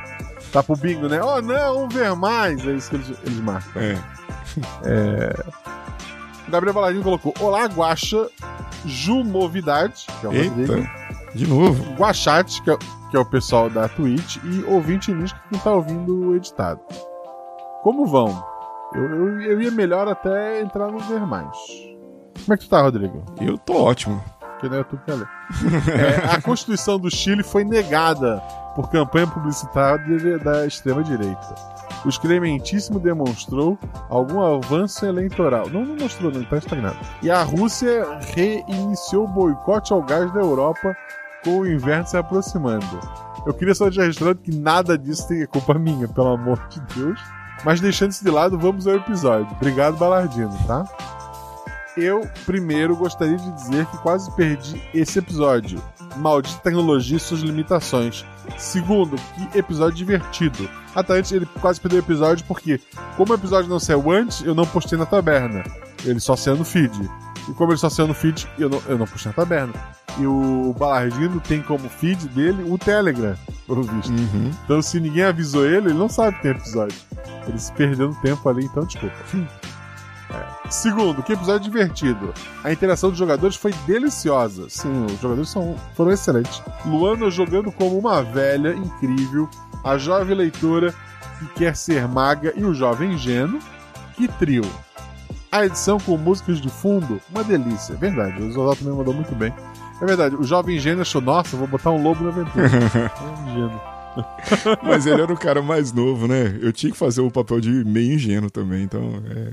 Tá pro bingo, né? Oh, não, um Vermais! É isso que eles, eles marcam. É. é... O Gabriel Balardino colocou: Olá, Guacha, Jumovidade, que é o Eita, Rodrigo. de novo. Guachat, que é, que é o pessoal da Twitch, e ouvinte Nisco que tá ouvindo o editado. Como vão? Eu, eu, eu ia melhor até entrar no ver mais. Como é que tu tá, Rodrigo? Eu tô ótimo. Que não é tu que quer ler. É, a Constituição do Chile foi negada por campanha publicitária da extrema-direita. O excrementíssimo demonstrou algum avanço eleitoral. Não, não mostrou, não, tá estagnado. E a Rússia reiniciou o boicote ao gás da Europa com o inverno se aproximando. Eu queria só deixar registrado que nada disso tem culpa minha, pelo amor de Deus. Mas deixando isso de lado, vamos ao episódio. Obrigado, Balardino, tá? Eu, primeiro, gostaria de dizer que quase perdi esse episódio. Maldita tecnologia e suas limitações. Segundo, que episódio divertido. Até antes ele quase perdeu o episódio porque, como o episódio não saiu antes, eu não postei na taberna. Ele só saiu no feed. E como ele só saiu no feed, eu não, eu não postei na taberna. E o Balardino tem como feed dele o Telegram, pelo visto. Uhum. Então, se ninguém avisou ele, ele não sabe que tem episódio. Ele se perdeu no tempo ali, então desculpa. É. Segundo, que episódio divertido. A interação dos jogadores foi deliciosa. Sim, os jogadores são, foram excelentes. Luana jogando como uma velha incrível, a jovem leitora que quer ser maga e o jovem ingênuo. Que trio. A edição com músicas de fundo, uma delícia. É verdade, o Zodal também mandou muito bem. É verdade, o jovem ingênuo achou, nossa, vou botar um lobo na aventura. é ingênuo. Mas ele era o cara mais novo, né? Eu tinha que fazer o papel de meio ingênuo também, então é.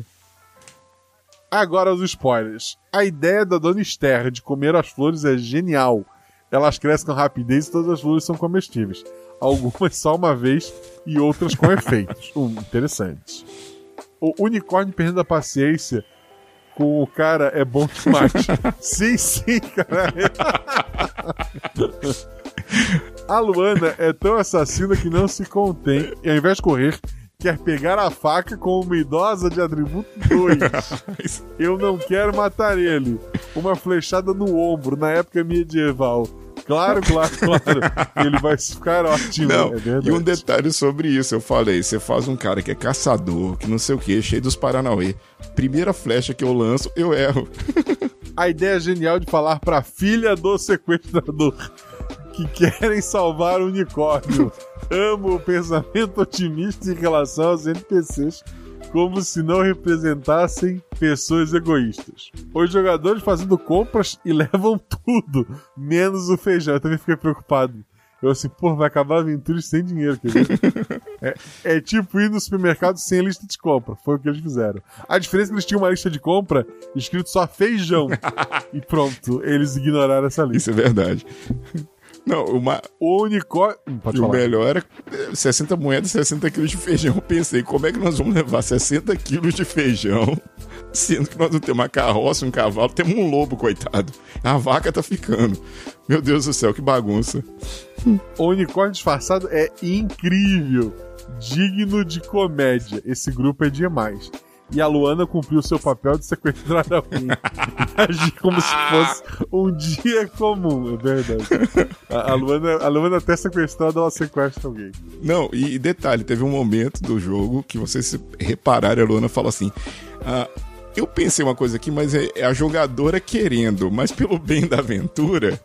Agora os spoilers. A ideia da Dona Esther de comer as flores é genial. Elas crescem com rapidez e todas as flores são comestíveis. Algumas só uma vez e outras com efeitos. Um, interessante. O unicórnio perdendo a paciência com o cara é bom demais. sim, sim, cara. A Luana é tão assassina que não se contém e ao invés de correr, quer pegar a faca com uma idosa de atributo 2. Eu não quero matar ele. Uma flechada no ombro na época medieval. Claro, claro, claro. Ele vai ficar ótimo. Não, é e um detalhe sobre isso, eu falei, você faz um cara que é caçador, que não sei o que, cheio dos Paranauê. Primeira flecha que eu lanço, eu erro. A ideia genial de falar pra filha do sequestrador que querem salvar o unicórnio. Amo o pensamento otimista em relação aos NPCs, como se não representassem pessoas egoístas. Os jogadores fazendo compras e levam tudo, menos o feijão. Eu também fiquei preocupado. Eu assim, pô, vai acabar a aventura sem dinheiro, quer dizer. é, é tipo ir no supermercado sem lista de compra. Foi o que eles fizeram. A diferença é que eles tinham uma lista de compra escrito só feijão. e pronto, eles ignoraram essa lista. Isso é verdade. Não, uma, O unicórnio. O melhor era 60 moedas, 60 quilos de feijão. Eu pensei, como é que nós vamos levar 60 quilos de feijão, sendo que nós não temos uma carroça, um cavalo, temos um lobo, coitado. A vaca tá ficando. Meu Deus do céu, que bagunça. O unicórnio disfarçado é incrível. Digno de comédia. Esse grupo é demais. E a Luana cumpriu seu papel de sequestrar alguém. Agir como se fosse um dia comum, é verdade. A, a Luana, a Luana até sequestrada, ela sequestra alguém. Não, e, e detalhe, teve um momento do jogo que vocês se repararem, a Luana fala assim: ah, Eu pensei uma coisa aqui, mas é, é a jogadora querendo, mas pelo bem da aventura,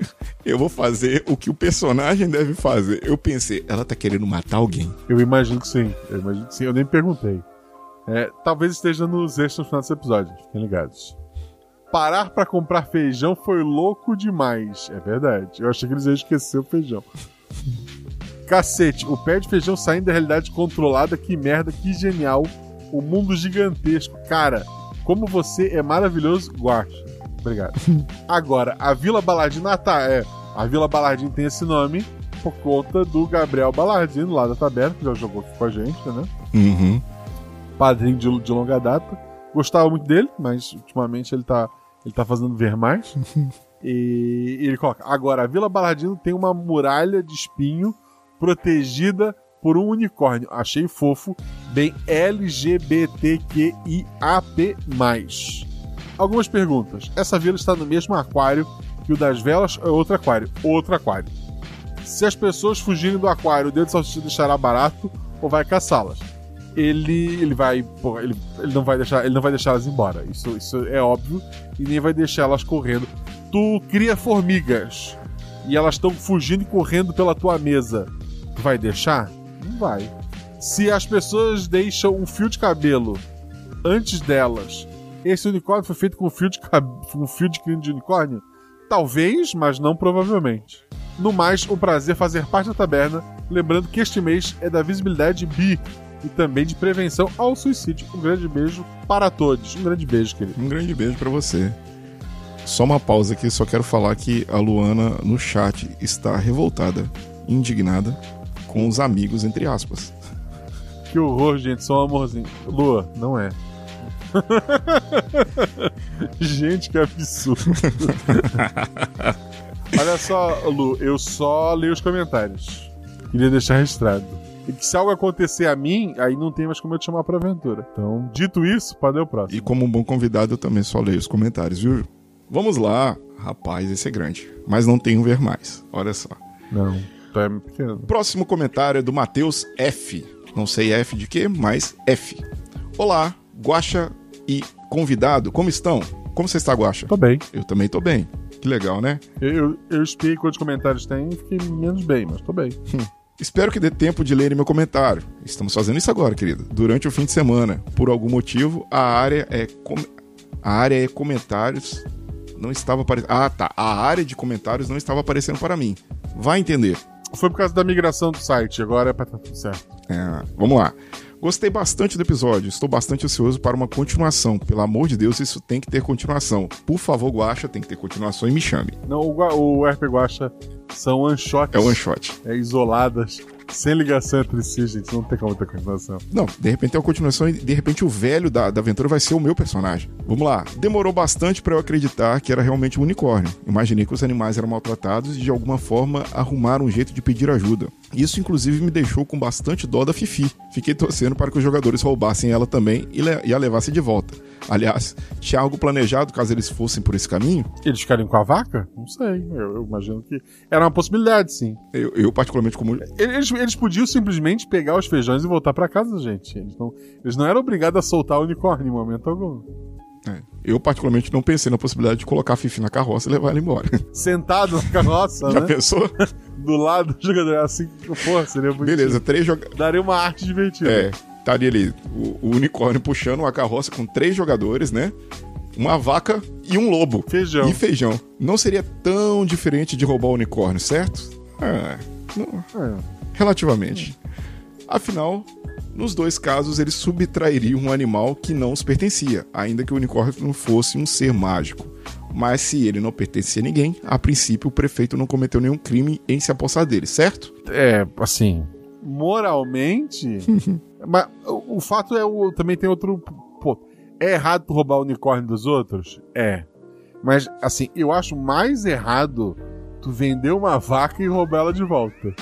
eu vou fazer o que o personagem deve fazer. Eu pensei, ela tá querendo matar alguém. Eu imagino que sim. Eu imagino que sim. Eu nem perguntei. É, talvez esteja nos extras no final desse episódio. Fiquem ligados. Parar pra comprar feijão foi louco demais. É verdade. Eu achei que eles iam esquecer o feijão. Cacete, o pé de feijão saindo da realidade controlada. Que merda, que genial. O mundo gigantesco. Cara, como você é maravilhoso, Guacha. Obrigado. Agora, a Vila Baladino. Ah, tá, é. A Vila Baladino tem esse nome por conta do Gabriel Baladino, lá da Taberna, que já jogou aqui com a gente, né? Uhum. Padrinho de, de longa data. Gostava muito dele, mas ultimamente ele tá, ele tá fazendo ver mais. e, e ele coloca: Agora, a Vila Baladino tem uma muralha de espinho protegida por um unicórnio. Achei fofo, bem LGBTQIAP. Algumas perguntas. Essa vila está no mesmo aquário que o das velas ou é outro aquário? Outro aquário. Se as pessoas fugirem do aquário, o dedo de salsicha deixará barato ou vai caçá-las? Ele ele vai pô, ele, ele não vai deixar ele não vai deixar elas embora. Isso, isso é óbvio. E nem vai deixar elas correndo. Tu cria formigas. E elas estão fugindo e correndo pela tua mesa. Tu vai deixar? Não vai. Se as pessoas deixam um fio de cabelo antes delas esse unicórnio foi feito com fio de cab... com fio de crino de unicórnio? Talvez mas não provavelmente. No mais um prazer fazer parte da taberna. Lembrando que este mês é da visibilidade bi e também de prevenção ao suicídio. Um grande beijo para todos. Um grande beijo, querido. Um grande beijo pra você. Só uma pausa aqui, só quero falar que a Luana no chat está revoltada, indignada com os amigos, entre aspas. Que horror, gente. Só um amorzinho. Lua, não é. gente, que absurdo. Olha só, Lu, eu só leio os comentários. Queria deixar registrado. E que se algo acontecer a mim, aí não tem mais como eu te chamar pra aventura. Então, dito isso, pode o próximo. E como um bom convidado, eu também só leio os comentários, viu? Vamos lá. Rapaz, esse é grande. Mas não um ver mais. Olha só. Não, tá é pequeno. Próximo comentário é do Matheus F. Não sei F de quê, mas F. Olá, Guaxa e convidado, como estão? Como você está, Guaxa? Tô bem. Eu também tô bem. Que legal, né? Eu, eu, eu espiei quantos comentários tem e fiquei menos bem, mas tô bem. Espero que dê tempo de lerem meu comentário. Estamos fazendo isso agora, querido. Durante o fim de semana. Por algum motivo, a área é com... a área é comentários não estava aparecendo. Ah, tá. A área de comentários não estava aparecendo para mim. Vai entender. Foi por causa da migração do site, agora é pra estar tudo certo. É, vamos lá. Gostei bastante do episódio, estou bastante ansioso para uma continuação. Pelo amor de Deus, isso tem que ter continuação. Por favor, Guacha, tem que ter continuação e me chame. Não, o, o RP Guacha são one shots. É one shot. É isoladas, sem ligação entre si, gente. Não tem como ter continuação. Não, de repente tem uma continuação e de repente o velho da, da aventura vai ser o meu personagem. Vamos lá. Demorou bastante para eu acreditar que era realmente um unicórnio. Imaginei que os animais eram maltratados e de alguma forma arrumaram um jeito de pedir ajuda. Isso inclusive me deixou com bastante dó da Fifi. Fiquei torcendo para que os jogadores roubassem ela também e, le- e a levassem de volta. Aliás, tinha algo planejado caso eles fossem por esse caminho? Eles ficarem com a vaca? Não sei. Eu, eu imagino que era uma possibilidade, sim. Eu, eu particularmente como Eles, eles podiam simplesmente pegar os feijões e voltar pra casa, gente. Eles não, eles não eram obrigados a soltar o unicórnio em momento algum. É. Eu, particularmente, não pensei na possibilidade de colocar a Fifi na carroça e levar ela embora. Sentado na carroça, Já né? pensou? Do lado do jogador. Assim, porra, seria muito. Beleza, três jogadores. Daria uma arte divertida. É, estaria ali o, o unicórnio puxando uma carroça com três jogadores, né? Uma vaca e um lobo. Feijão. E feijão. Não seria tão diferente de roubar o unicórnio, certo? É, não- É. relativamente. Afinal, nos dois casos, eles subtrairiam um animal que não os pertencia, ainda que o unicórnio não fosse um ser mágico. Mas se ele não pertencia a ninguém, a princípio o prefeito não cometeu nenhum crime em se apossar dele, certo? É, assim. Moralmente. mas o, o fato é o. Também tem outro. Pô, é errado tu roubar o unicórnio dos outros? É. Mas, assim, eu acho mais errado tu vender uma vaca e roubar ela de volta.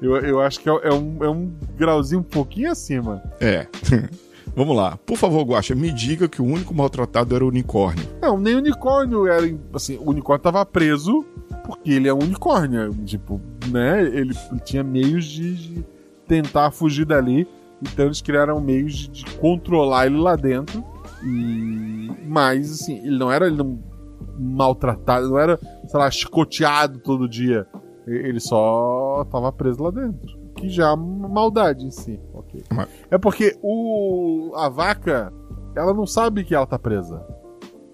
Eu, eu acho que é, é um, é um grauzinho um pouquinho acima. É. Vamos lá. Por favor, Guaxa, me diga que o único maltratado era o unicórnio. Não, nem unicórnio era. Assim, o unicórnio tava preso porque ele é um unicórnio. Tipo, né? Ele tinha meios de, de tentar fugir dali. Então eles criaram meios de, de controlar ele lá dentro. E. Mas, assim, ele não era ele não, maltratado, não era, sei lá, chicoteado todo dia. Ele só tava preso lá dentro. Que já é uma maldade em si. Ok. Mas- É porque o. A vaca, ela não sabe que ela tá presa.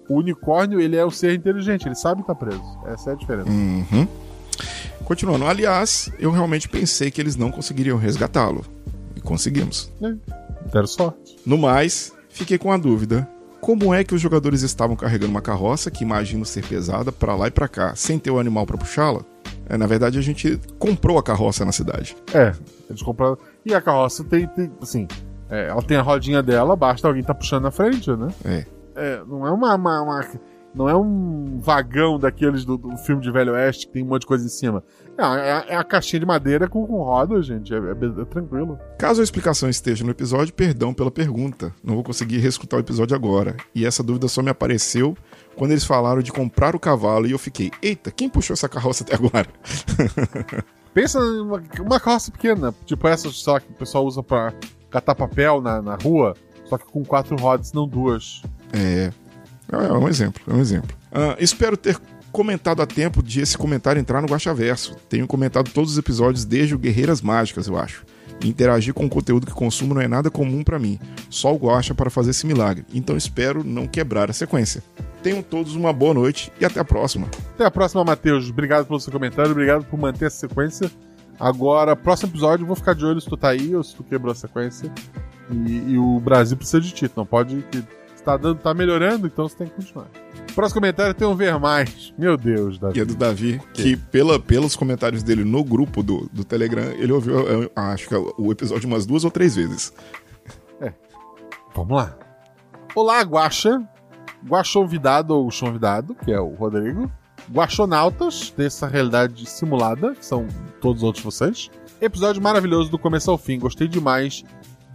O unicórnio, ele é o ser inteligente, ele sabe que tá preso. Essa é a diferença. Uhum. Continuando, aliás, eu realmente pensei que eles não conseguiriam resgatá-lo. E conseguimos. Deram sorte. No mais, fiquei com a dúvida. Como é que os jogadores estavam carregando uma carroça, que imagino ser pesada, pra lá e pra cá, sem ter o animal pra puxá-la? É, na verdade, a gente comprou a carroça na cidade. É, eles compraram. E a carroça tem, tem assim, é, ela tem a rodinha dela, basta alguém tá puxando na frente, né? É. É, não é uma, uma- uma- não é um vagão daqueles do, do filme de Velho Oeste que tem um monte de coisa em cima. É, é, é a caixinha de madeira com, com roda, gente. É, é- é tranquilo. Caso a explicação esteja no episódio, perdão pela pergunta. Não vou conseguir reescutar o episódio agora. E essa dúvida só me apareceu quando eles falaram de comprar o cavalo e eu fiquei, eita, quem puxou essa carroça até agora? Pensa numa uma carroça pequena, tipo essa só que o pessoal usa pra catar papel na, na rua, só que com quatro rodas, não duas. É. É um exemplo, é um exemplo. Ah, espero ter comentado a tempo de esse comentário entrar no Guaxaverso. Tenho comentado todos os episódios desde o Guerreiras Mágicas, eu acho. Interagir com o conteúdo que consumo não é nada comum pra mim. Só o Guaxa para fazer esse milagre. Então espero não quebrar a sequência. Tenham todos uma boa noite e até a próxima. Até a próxima, Matheus. Obrigado pelo seu comentário, obrigado por manter essa sequência. Agora, próximo episódio, eu vou ficar de olho se tu tá aí ou se tu quebrou a sequência. E, e o Brasil precisa de ti, não pode. Que, tá, dando, tá melhorando, então você tem que continuar. Próximo comentário tem um ver mais. Meu Deus, Davi. E é do Davi, que pela, pelos comentários dele no grupo do, do Telegram, ele ouviu, eu acho que o episódio umas duas ou três vezes. Vamos lá. Olá, Guaxa. Guaxonvidado ou Chonvidado, que é o Rodrigo. Guaxonautas, dessa realidade simulada, que são todos os outros vocês. Episódio maravilhoso do começo ao fim. Gostei demais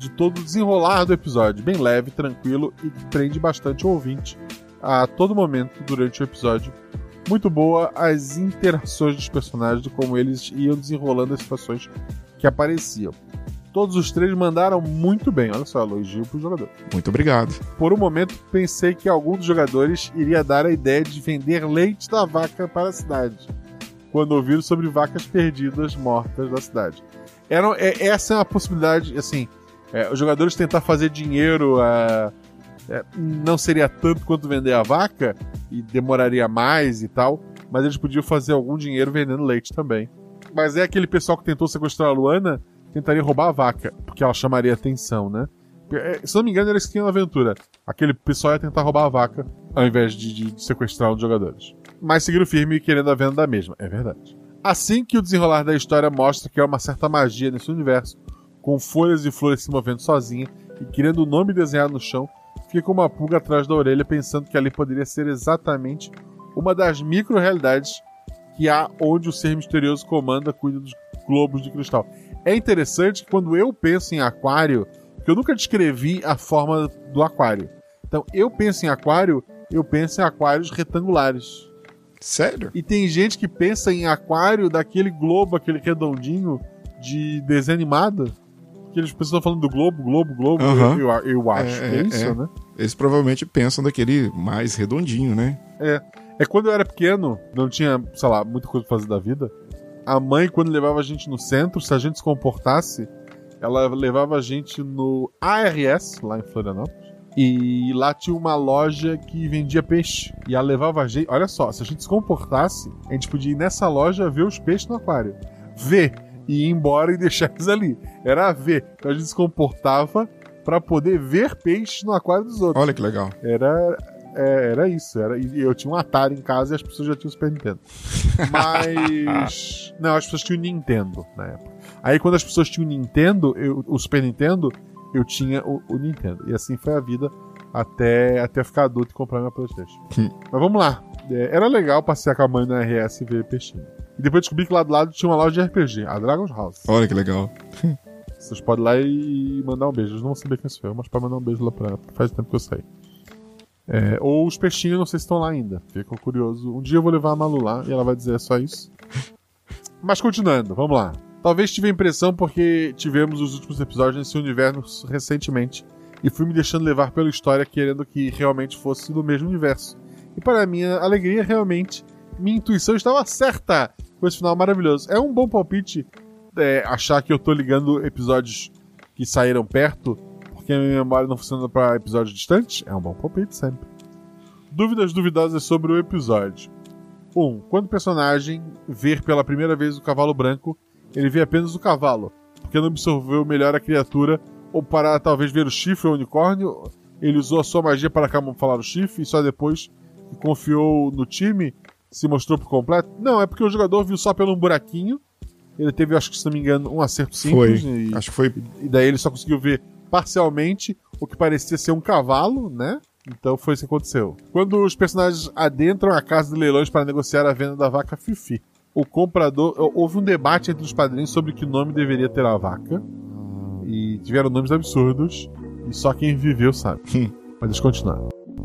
de todo o desenrolar do episódio. Bem leve, tranquilo e que prende bastante o ouvinte a todo momento durante o episódio. Muito boa as interações dos personagens, de como eles iam desenrolando as situações que apareciam. Todos os três mandaram muito bem. Olha só, elogio pro jogador. Muito obrigado. Por um momento, pensei que algum dos jogadores iria dar a ideia de vender leite da vaca para a cidade, quando ouviram sobre vacas perdidas mortas da cidade. Era, é- essa é uma possibilidade, assim, os jogadores tentar fazer dinheiro é, é, não seria tanto quanto vender a vaca, e demoraria mais e tal, mas eles podiam fazer algum dinheiro vendendo leite também. Mas é aquele pessoal que tentou sequestrar a Luana, tentaria roubar a vaca, porque ela chamaria atenção, né? É, Se não me engano, era isso que tinha na aventura. Aquele pessoal ia tentar roubar a vaca ao invés de, de- sequestrar dos jogadores. Mas seguiram firme e querendo a venda da mesma. É verdade. Assim que o desenrolar da história mostra que há uma certa magia nesse universo, com folhas e flores se movendo sozinha e querendo o nome desenhado no chão, fiquei com uma pulga atrás da orelha pensando que ali poderia ser exatamente uma das micro-realidades que há onde o ser misterioso comanda cuida dos globos de cristal. É interessante que quando eu penso em aquário, porque eu nunca descrevi a forma do aquário. Então, eu penso em aquário, eu penso em aquários retangulares. Sério? E tem gente que pensa em aquário daquele globo, aquele redondinho de desenho animado. Que eles pessoas falando do Globo, Globo, Globo, Aham. eu, eu, eu acho É, é é, isso, é. né? Eles provavelmente pensam daquele mais redondinho, né? É. É quando eu era pequeno, não tinha, sei lá, muita coisa pra fazer da vida. A mãe, quando levava a gente no centro, se a gente se comportasse, ela levava a gente no ARS, lá em Florianópolis. E lá tinha uma loja que vendia peixe. E ela levava a gente. Olha só, se a gente se comportasse, a gente podia ir nessa loja ver os peixes no aquário. Ver. E ir embora e deixar eles ali. Era ver. Então a gente se comportava pra poder ver peixes no aquário dos outros. Olha que legal. Era, é, era isso. Era, e eu tinha um Atari em casa e as pessoas já tinham o Super Nintendo. Mas. não, as pessoas tinham o Nintendo na época. Aí quando as pessoas tinham o Nintendo, eu- o Super Nintendo, eu tinha o, o Nintendo. E assim foi a vida até, até ficar adulto e comprar minha Playstation. Mas vamos lá. É, era legal passear com a mãe na RS e ver peixinho. E depois descobri que lá do lado tinha uma loja de RPG, a Dragon's House. Olha que legal. Vocês podem ir lá e mandar um beijo. Eles não vão saber quem sou eu, mas pode mandar um beijo lá pra ela, faz tempo que eu saí. É, ou os peixinhos, não sei se estão lá ainda. Fico curioso. Um dia eu vou levar a Malu lá e ela vai dizer só isso. Mas continuando, vamos lá. Talvez tive a impressão porque tivemos os últimos episódios nesse universo recentemente e fui me deixando levar pela história querendo que realmente fosse do mesmo universo. E para minha alegria, realmente, minha intuição estava certa com esse final maravilhoso. É um bom palpite é, achar que eu tô ligando episódios que saíram perto porque a minha memória não funciona para episódios distantes? É um bom palpite sempre. Dúvidas duvidosas sobre o episódio. 1. Um, quando o personagem ver pela primeira vez o cavalo branco, ele vê apenas o cavalo, porque não absorveu melhor a criatura, ou para talvez ver o chifre ou o unicórnio, ele usou a sua magia para camuflar o chifre e só depois que confiou no time se mostrou por completo? Não, é porque o jogador viu só pelo um buraquinho. Ele teve, acho que se não me engano, um acerto Foi. simples. E, Acho que foi. e daí ele só conseguiu ver parcialmente o que parecia ser um cavalo, né? Então foi isso que aconteceu. Quando os personagens adentram a casa de leilões para negociar a venda da vaca Fifi, o comprador. Houve um debate entre os padrinhos sobre que nome deveria ter a vaca. E tiveram nomes absurdos. E só quem viveu sabe. Mas deixa eu continuar.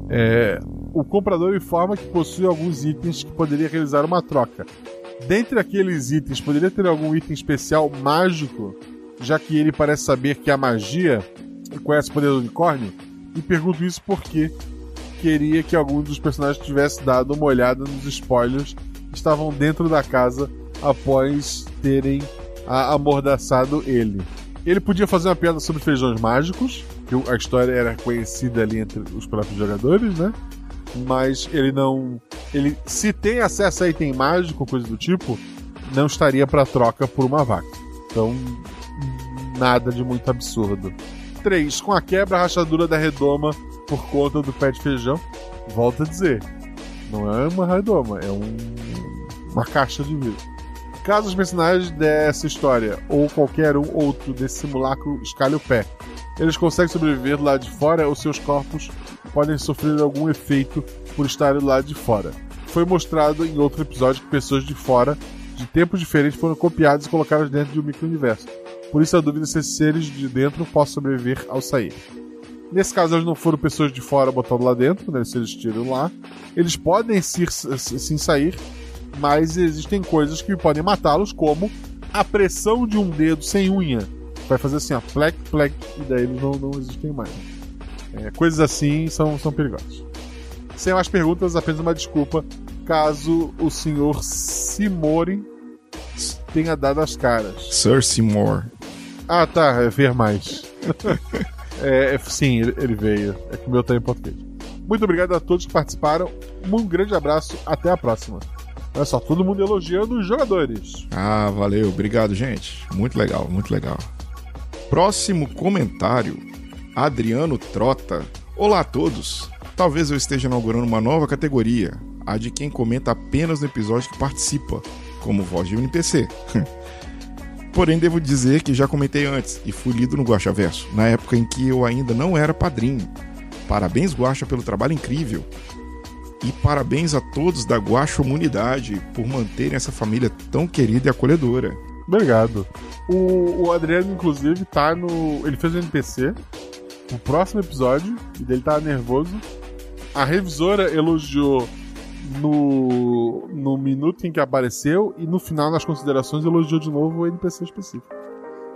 É, o comprador informa que possui alguns itens que poderia realizar uma troca. Dentre aqueles itens, poderia ter algum item especial mágico, já que ele parece saber que a magia conhece o poder do unicórnio? E pergunto isso porque queria que algum dos personagens tivesse dado uma olhada nos spoilers que estavam dentro da casa após terem amordaçado ele. Ele podia fazer uma piada sobre feijões mágicos, que a história era conhecida ali entre os próprios jogadores, né? Mas ele não. Ele, se tem acesso a item mágico, coisa do tipo, não estaria para troca por uma vaca. Então, nada de muito absurdo. 3. Com a quebra rachadura da redoma por conta do pé de feijão. Volto a dizer, não é uma redoma, é um, uma caixa de vidro. Caso os personagens dessa história ou qualquer um outro desse simulacro escalhe o pé, eles conseguem sobreviver lado de fora ou seus corpos podem sofrer algum efeito por estarem lado de fora. Foi mostrado em outro episódio que pessoas de fora, de tempos diferentes, foram copiadas e colocadas dentro de um micro-universo. Por isso a dúvida é se seres de dentro possam sobreviver ao sair. Nesse caso, eles não foram pessoas de fora botando lá dentro, né? Se eles tiram lá. Eles podem sim, sim sair, mas existem coisas que podem matá-los, como a pressão de um dedo sem unha. Vai fazer assim, ó, plec, plec, e daí eles não, não existem mais. É, coisas assim são, são perigosas. Sem mais perguntas, apenas uma desculpa caso o senhor Simori tenha dado as caras. Sir Seymour. Ah, tá, é ver mais. é, sim, ele, ele veio. É que o meu tá em português. Muito obrigado a todos que participaram. Um grande abraço, até a próxima. Olha só, todo mundo elogiando os jogadores. Ah, valeu. Obrigado, gente. Muito legal, muito legal. Próximo comentário. Adriano Trota. Olá a todos. Talvez eu esteja inaugurando uma nova categoria, a de quem comenta apenas no episódio que participa, como voz de um NPC. Porém, devo dizer que já comentei antes e fui lido no Guaxa Verso, na época em que eu ainda não era padrinho. Parabéns, Guaxa, pelo trabalho incrível. E parabéns a todos da Guaxa Comunidade por manterem essa família tão querida e acolhedora. Obrigado. O, o Adriano, inclusive, tá no. Ele fez um NPC no próximo episódio, e dele tá nervoso. A revisora elogiou no, no minuto em que apareceu, e no final, nas considerações, elogiou de novo o NPC específico.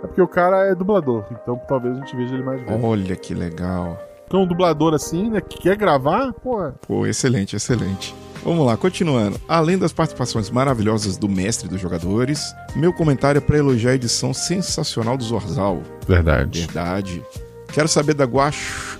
É porque o cara é dublador, então talvez a gente veja ele mais vezes. Olha que legal. Então um dublador assim, né, que quer gravar, pô, Pô, excelente, excelente. Vamos lá, continuando. Além das participações maravilhosas do mestre dos jogadores, meu comentário é para elogiar a edição sensacional do Zorzal. verdade. Verdade. Quero saber da Guax...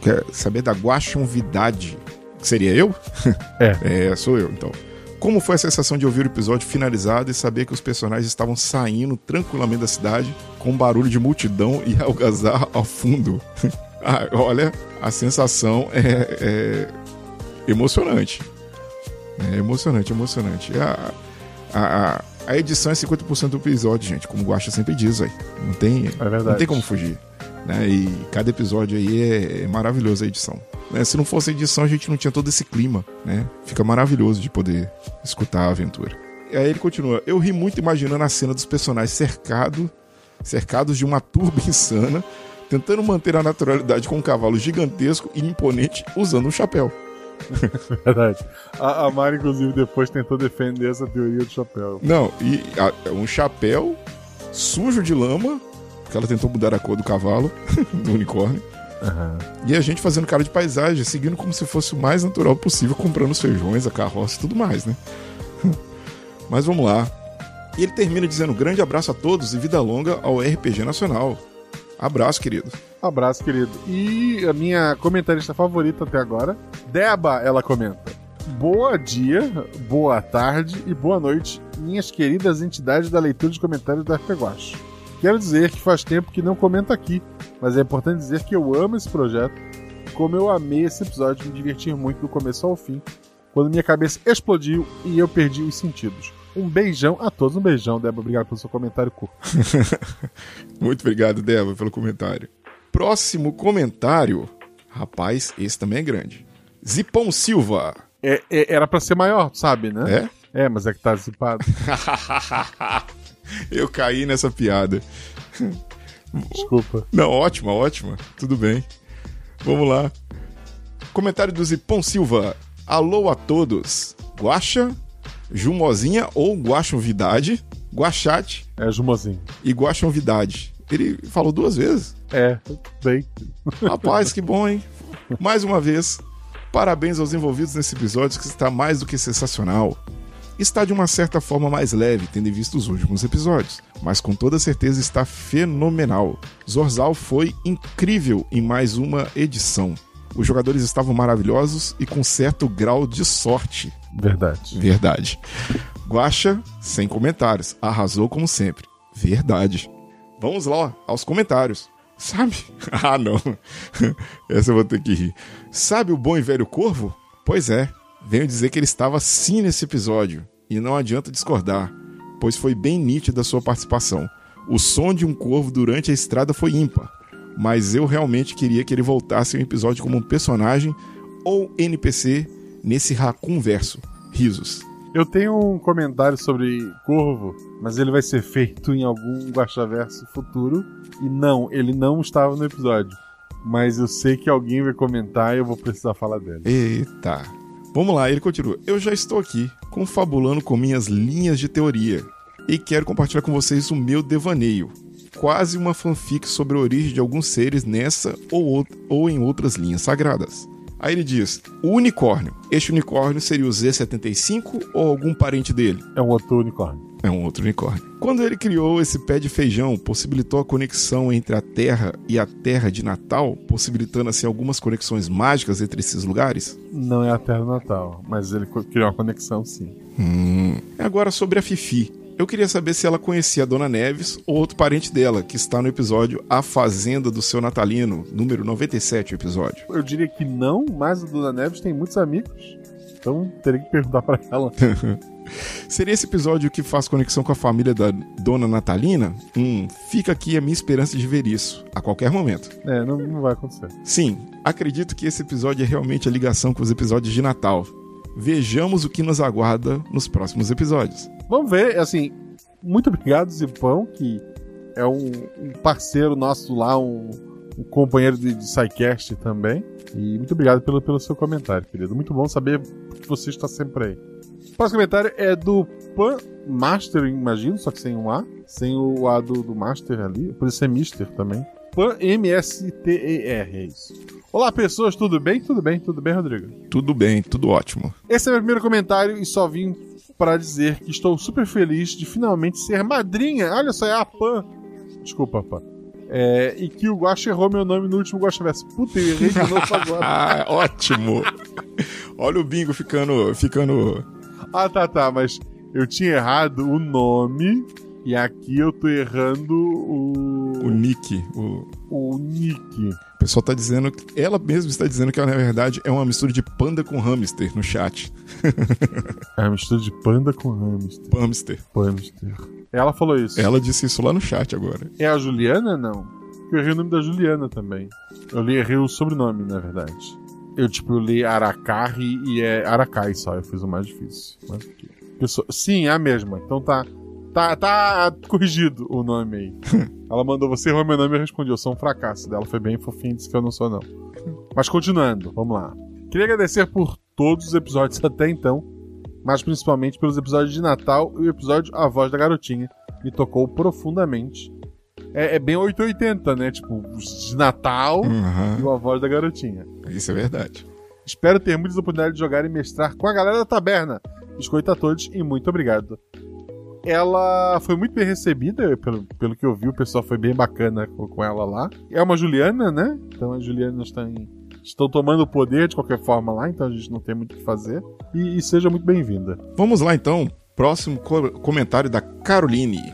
Quero saber da Guaxonvidade. Seria eu? É. É, sou eu, então. Como foi a sensação de ouvir o episódio finalizado e saber que os personagens estavam saindo tranquilamente da cidade com barulho de multidão e algazarra ao fundo? Ah, olha, a sensação é, é emocionante. É emocionante, emocionante. A, a, a- edição é 50% do episódio, gente, como o Guaxa sempre diz, aí. Não tem, É verdade. não tem como fugir. Né? E cada episódio aí é, é maravilhoso a edição. Né? Se não fosse a edição, a gente não tinha todo esse clima, né? Fica maravilhoso de poder escutar a aventura. E aí ele continua. Eu ri muito imaginando a cena dos personagens cercado, cercados de uma turba insana, tentando manter a naturalidade com um cavalo gigantesco e imponente usando um chapéu. Verdade. A, a Mari, inclusive, depois tentou defender essa teoria do chapéu. Não, e a- um chapéu sujo de lama, porque ela tentou mudar a cor do cavalo, do unicórnio. E a gente fazendo cara de paisagem, seguindo como se fosse o mais natural possível, comprando os feijões, a carroça e tudo mais, né? Mas vamos lá. E ele termina dizendo: grande abraço a todos e vida longa ao RPG Nacional. Abraço, querido. Abraço, querido. E a minha comentarista favorita até agora, Deba, ela comenta. Boa dia, boa tarde e boa noite, minhas queridas entidades da leitura de comentários da RPGuache. Quero dizer que faz tempo que não comento aqui, mas é importante dizer que eu amo esse projeto e como eu amei esse episódio, me divertir muito do começo ao fim, quando minha cabeça explodiu e eu perdi os sentidos. Um beijão a todos, um beijão, Débora. Obrigado pelo seu comentário curto. Muito obrigado, Débora, pelo comentário. Próximo comentário. Rapaz, esse também é grande. Zipão Silva. É, é- era pra ser maior, sabe, né? É? É, mas é que tá zipado. Eu caí nessa piada. Desculpa. Não, ótima, ótima. Tudo bem. Vamos lá. Comentário do Zipão Silva. Alô a todos. Guaxa, Jumozinha ou Guaxonvidade, Guaxate É, Jumozinho. e Guaxonvidade. Ele falou duas vezes. É, bem. Rapaz, que bom, hein? Mais uma vez, parabéns aos envolvidos nesse episódio que está mais do que sensacional. Está de uma certa forma mais leve, tendo em vista os últimos episódios, mas com toda certeza está fenomenal. Zorzal foi incrível em mais uma edição. Os jogadores estavam maravilhosos e com certo grau de sorte. Verdade. Verdade. Guaxa, sem comentários, arrasou como sempre. Verdade. Vamos lá, aos comentários. Sabe? Ah, não. Essa eu vou ter que rir. Sabe o bom e velho corvo? Pois é. Venho dizer que ele estava sim nesse episódio. E não adianta discordar, pois foi bem nítida a sua participação. O som de um corvo durante a estrada foi ímpar. Mas eu realmente queria que ele voltasse um episódio como um personagem ou NPC nesse Raccoon verso. Risos. Eu tenho um comentário sobre Corvo, mas ele vai ser feito em algum Guaxaverso futuro. E não, ele não estava no episódio. Mas eu sei que alguém vai comentar e eu vou precisar falar dele. Eita. Vamos lá, ele continua. Eu já estou aqui, confabulando com minhas linhas de teoria. E quero compartilhar com vocês o meu devaneio. Quase uma fanfic sobre a origem de alguns seres nessa ou, ou em outras linhas sagradas. Aí ele diz: o unicórnio. Este unicórnio seria o Z75 ou algum parente dele? É um outro unicórnio. É um outro unicórnio. Quando ele criou esse pé de feijão, possibilitou a conexão entre a Terra e a Terra de Natal, possibilitando assim algumas conexões mágicas entre esses lugares? Não é a Terra do Natal, mas ele criou uma conexão sim. Hum. Agora sobre a Fifi. Eu queria saber se ela conhecia a Dona Neves ou outro parente dela, que está no episódio A Fazenda do Seu Natalino, número 97 o episódio. Eu diria que não, mas a Dona Neves tem muitos amigos. Então teria que perguntar pra ela. Seria esse episódio que faz conexão com a família da Dona Natalina? Hum, fica aqui a minha esperança de ver isso, a qualquer momento. É, não, não vai acontecer. Sim, acredito que esse episódio é realmente a ligação com os episódios de Natal. Vejamos o que nos aguarda nos próximos episódios. Vamos ver, assim, muito obrigado, Zipão, que é um, um parceiro nosso lá, um, um companheiro de, de SciCast também. E muito obrigado pelo, pelo seu comentário, querido. Muito bom saber que você está sempre aí. Próximo comentário é do Pan Master, imagino, só que sem um A. Sem o A do, do Master ali. Por isso é Mister também. Pan M-S-T-E-R, é isso. Olá, pessoas, tudo bem? Tudo bem, tudo bem, Rodrigo? Tudo bem, tudo ótimo. Esse é meu primeiro comentário e só vim para dizer que estou super feliz de finalmente ser madrinha. Olha só, é a Pan. Desculpa, Pan. É, e que o Guacha errou meu nome no último Guacha Verso. Puta, eu errei de novo agora. Ah, ótimo. Olha o bingo ficando, ficando. Ah, tá, tá, mas eu tinha errado o nome e aqui eu tô errando o. O nick. O... o nick. o pessoal tá dizendo. que- Ela mesma está dizendo que ela, na verdade, é uma mistura de panda com hamster no chat. É uma mistura de panda com hamster. Hamster. Hamster. Ela falou isso. Ela disse isso lá no chat agora. É a Juliana? Não. Eu errei o nome da Juliana também. Eu li, errei o sobrenome, na verdade. Eu, tipo, li Aracarri e é Aracai só. Eu fiz o mais difícil. Mas. Pessoa- Sim, é a mesma. Então tá. Tá, tá corrigido o nome aí. Ela mandou você errou meu nome e eu respondi. Eu sou um fracasso. Dela foi bem fofinha e disse que eu não sou, não. Mas continuando, vamos lá. Queria agradecer por todos os episódios até então, mas principalmente pelos episódios de Natal e o episódio A Voz da Garotinha. Me tocou profundamente. É, é bem 880, né? Tipo, de Natal e o A Voz da Garotinha. Isso é verdade. Espero ter muitas oportunidades de jogar e mestrar com a galera da taberna. Biscoito a todos e muito obrigado. Ela foi muito bem recebida, pelo, pelo que eu vi, o pessoal foi bem bacana com, com ela lá. É uma Juliana, né? Então as Julianas estão, estão tomando o poder de qualquer forma lá, então a gente não tem muito o que fazer. E, e seja muito bem-vinda. Vamos lá então. Próximo co- comentário da Caroline.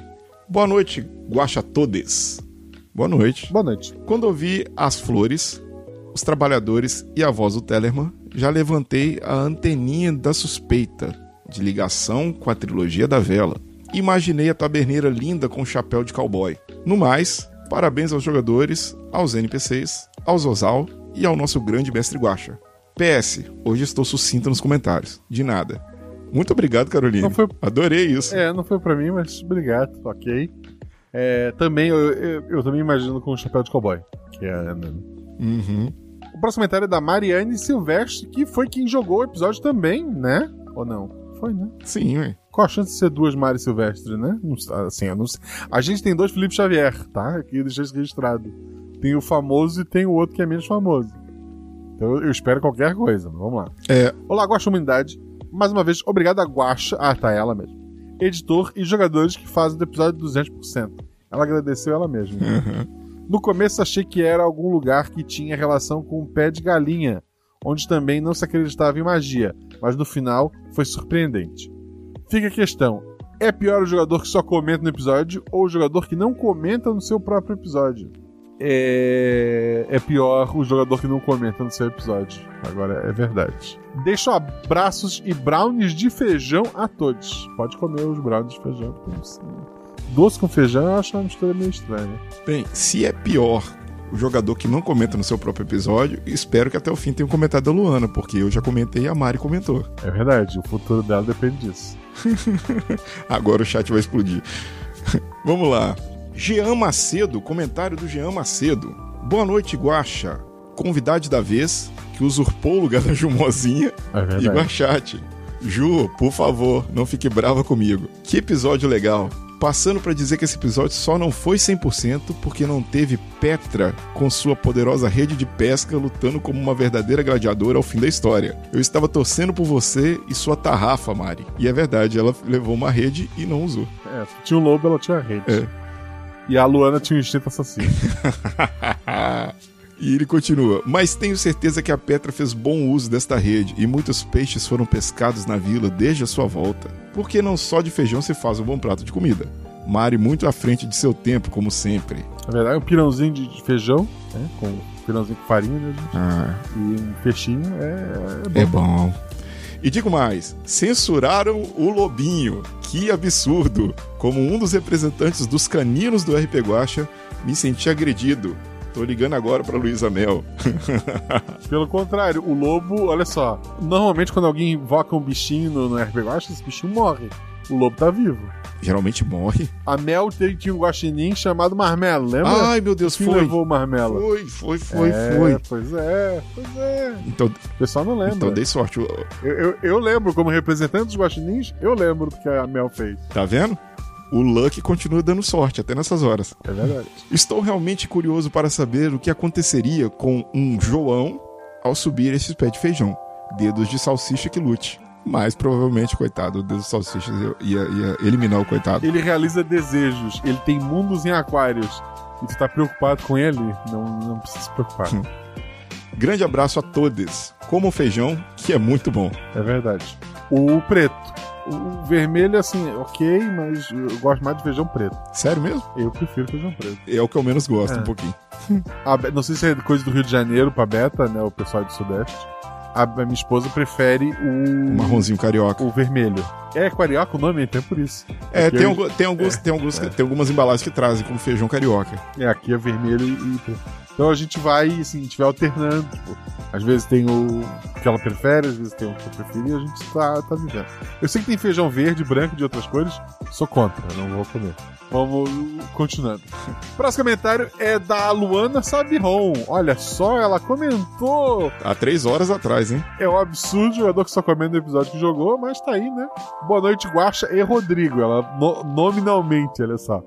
Boa noite, guacha todes. Boa noite. Boa noite. Quando ouvi as flores, os trabalhadores e a voz do Tellerman, já levantei a anteninha da suspeita de ligação com a trilogia da vela. Imaginei a taberneira linda com chapéu de cowboy. No mais, parabéns aos jogadores, aos NPCs, aos Osal e ao nosso grande mestre Guacha. PS, hoje estou sucinta nos comentários. De nada. Muito obrigado, Caroline. Não foi- Adorei isso. É, não foi pra mim, mas obrigado, ok. É, também, eu, eu, eu também imagino com o chapéu de cowboy, que é a Ana. Uhum. Próximo comentário é da Mariane Silvestre, que foi quem jogou o episódio também, né? Ou não? Foi, né? Sim, ué. Qual a chance de ser duas Mari Silvestre, né? Não, assim, eu não sei. A gente tem dois Felipe Xavier, tá? Aqui deixei isso registrado. Tem o famoso e tem o outro que é menos famoso. Então eu, espero qualquer coisa, mas vamos lá. É, Olá, Guaxa Humanidade. Mais uma vez, obrigado a Guaxa. Ah, tá, ela mesmo. Editor e jogadores que fazem do episódio 200%. Ela agradeceu ela mesma. No começo achei que era algum lugar que tinha relação com um pé de galinha, onde também não se acreditava em magia, mas no final foi surpreendente. Fica a questão: é pior o jogador que só comenta no episódio ou o jogador que não comenta no seu próprio episódio? É, é pior o jogador que não comenta no seu episódio. Agora é verdade. Deixo abraços e brownies de feijão a todos. Pode comer os brownies de feijão. não sei. Doce com feijão eu acho uma mistura meio estranha. Bem, se é pior o jogador que não comenta no seu próprio episódio, espero que até o fim tenha comentado a Luana, porque eu já comentei e a Mari comentou. É verdade, o futuro dela depende disso. Agora o chat vai explodir. Vamos lá. Jean Macedo, comentário do Jean Macedo. Boa noite, Guaxa. Convidade da vez que usurpou o lugar da Jumozinha É e. Guachate. Ju, por favor, não fique brava comigo. Que episódio legal. Passando pra dizer que esse episódio só não foi 100% porque não teve Petra com sua poderosa rede de pesca lutando como uma verdadeira gladiadora ao fim da história. Eu estava torcendo por você e sua tarrafa, Mari. E é verdade, ela levou uma rede e não usou. É, tinha um lobo, ela tinha a rede. É. E a Luana tinha um instinto assassino. E ele continua: Mas tenho certeza que a Petra fez bom uso desta rede e muitos peixes foram pescados na vila desde a sua volta. Porque não só de feijão se faz um bom prato de comida. Mari muito à frente de seu tempo, como sempre. Na verdade, um pirãozinho de feijão, né? Com um pirãozinho com farinha, né, gente? Ah, E um peixinho é, é bom. é bom. E digo mais: censuraram o Lobinho. Que absurdo! Como um dos representantes dos caninos do RP Guacha, me senti agredido. Tô ligando agora pra Luísa Mel. Pelo contrário, o lobo, olha só. Normalmente, quando alguém invoca um bichinho no, no RPG, eu acho que esse bichinho morre. O lobo tá vivo. geralmente morre. A Mel tinha um guaxinim chamado Marmelo, lembra? Ai, meu Deus, Quem foi. levou o Marmelo? Foi, foi, foi, É, foi. Pois é, pois é. Então, O pessoal não lembra. então dei sorte. eu, eu, eu lembro, como representante dos guaxinins, eu lembro do que a Mel fez. Tá vendo? O Luck continua dando sorte até nessas horas. É verdade. Estou realmente curioso para saber o que aconteceria com um João ao subir esse pé de feijão. Dedos de salsicha que lute. Mas provavelmente, coitado, o dedo de salsicha ia, ia eliminar o coitado. Ele realiza desejos, ele tem mundos em aquários. E tu tá preocupado com ele? Não, não precisa se preocupar. Grande abraço a todos. Como o feijão, que é muito bom. É verdade. O preto. O o vermelho, assim, ok, mas eu gosto mais de feijão preto. Sério mesmo? Eu prefiro feijão preto. É o que eu menos gosto, É. um pouquinho. A não sei se é coisa do Rio de Janeiro pra Beta, né? O pessoal do Sudeste. A, a minha esposa prefere o. O marronzinho carioca. O vermelho. É carioca o nome, então é por isso. É, Aqui tem, eu- tem, alguns, tem, alguns, tem algumas embalagens que trazem como feijão carioca. É, aqui é vermelho e. preto. Então a gente vai, assim, a gente vai alternando. Tipo, às vezes tem o que ela prefere, às vezes tem o que eu prefiro e a gente tá, tá vivendo. Eu sei que tem feijão verde, branco, de outras cores. Sou contra, não vou comer. Vamos continuando. Próximo comentário é da Luana Sabiron. Olha só, ela comentou. Há três horas atrás, hein? É um absurdo jogador que só comenta o episódio que jogou, mas tá aí, né? Boa noite, Guaxa e Rodrigo. Ela no- nominalmente, olha só.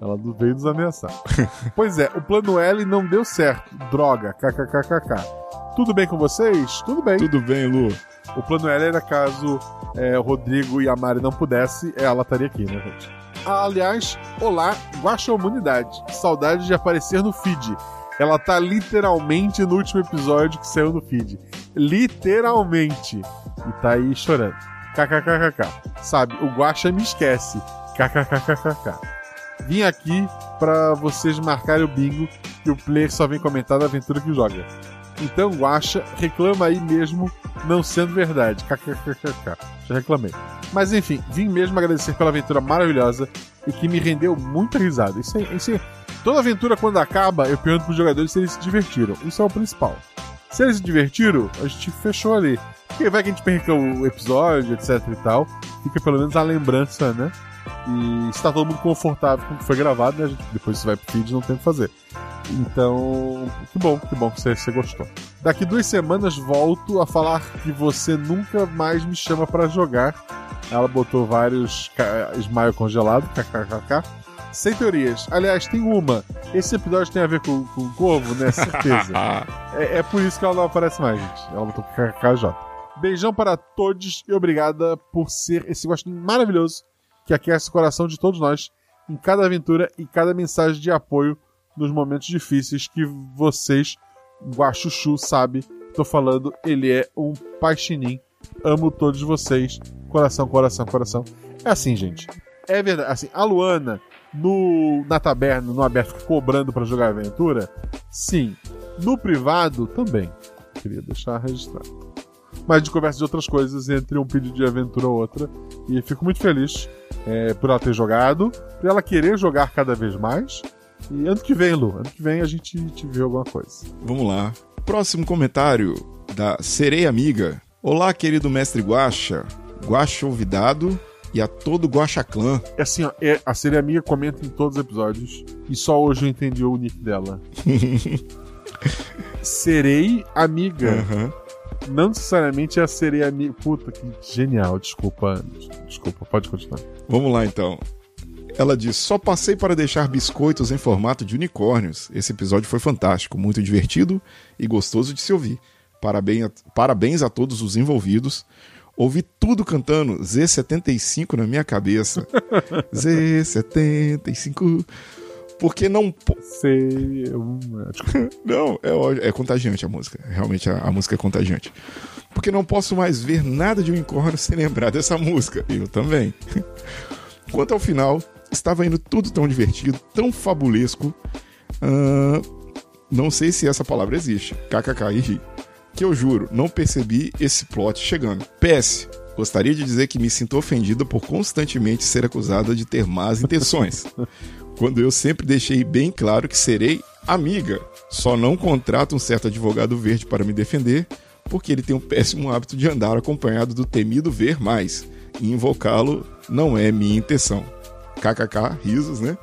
Ela veio nos ameaçar. pois é, o plano L não deu certo. Droga, kkkk. Tudo bem com vocês? Tudo bem. Tudo bem, Lu. O plano L era caso é, o Rodrigo e a Mari não pudessem, ela estaria aqui, né, gente? Ah, aliás, olá, Guaxa Humanidade. Saudade de aparecer no feed. Ela tá literalmente no último episódio que saiu no feed. Literalmente. E tá aí chorando. KKKKK. Sabe, o Guaxa me esquece. KKKKK. Vim aqui pra vocês marcarem o bingo que o player só vem comentar da aventura que joga. Então, Guaxa, reclama aí mesmo não sendo verdade. KKKKK. Já reclamei. Mas enfim, vim mesmo agradecer pela aventura maravilhosa e que me rendeu muita risada. Isso é, isso é- Toda aventura, quando acaba, eu pergunto pros jogadores se eles se divertiram. Isso é o principal. Se eles se divertiram, a gente fechou ali. Porque vai que a gente perca o episódio, etc e tal. Fica pelo menos a lembrança, né? E se tá todo mundo confortável com o que foi gravado, né? Gente, depois você vai pro feed não tem o que fazer. Então, que bom, que bom que você, você gostou. Daqui duas semanas volto a falar que você nunca mais me chama pra jogar. Ela botou vários smile congelado, kkkk. Sem teorias. Aliás, tem uma. Esse episódio tem a ver com, com o Corvo, né? Certeza. é, é por isso que ela não aparece mais, gente. Ela botou KKJ. Beijão para todos e obrigada por ser esse gostinho maravilhoso que aquece o coração de todos nós em cada aventura e cada mensagem de apoio nos momentos difíceis que vocês, Guaxuxu, sabe. Tô falando, ele é um paixinin. Amo todos vocês. Coração, coração, coração. É assim, gente. É verdade. Assim, a Luana, no, na taberna, no aberto, cobrando pra jogar aventura? Sim. No privado, também. Queria deixar registrado. Mas gente conversa de outras coisas entre um pedido de aventura ou outra. E fico muito feliz é, por ela ter jogado, por ela querer jogar cada vez mais. E ano que vem, Lu, ano que vem a gente te vê alguma coisa. Vamos lá. Próximo comentário da Sereia Amiga. Olá, querido mestre Guaxa, Guaxa Olvidado e a todo Guaxa Clã. É assim, ó, é- a série amiga comenta em todos os episódios. E só hoje eu entendi o nick dela. Serei amiga. Aham. Não necessariamente a sereia amiga. Puta, que genial. Desculpa. Desculpa, pode continuar. Vamos lá então. Ela diz: Só passei para deixar biscoitos em formato de unicórnios. Esse episódio foi fantástico, muito divertido e gostoso de se ouvir. Parabéns a, parabéns a todos os envolvidos. Ouvi tudo cantando Z75 na minha cabeça. Z75. Porque não. Sei. uma- Não, é, é contagiante a música. Realmente a, a música é contagiante. Porque não posso mais ver nada de unicórnio sem lembrar dessa música. Eu também. Quanto ao final, estava indo tudo tão divertido, tão fabulesco. ah, não sei se essa palavra existe. KKK e ri. Que eu juro, não percebi esse plot chegando. PS. Gostaria de dizer que me sinto ofendida por constantemente ser acusada de ter más intenções. quando eu sempre deixei bem claro que serei amiga. Só não contrato um certo advogado verde para me defender, porque ele tem um péssimo hábito de andar acompanhado do temido ver mais. E invocá-lo não é minha intenção. KKK, risos, né?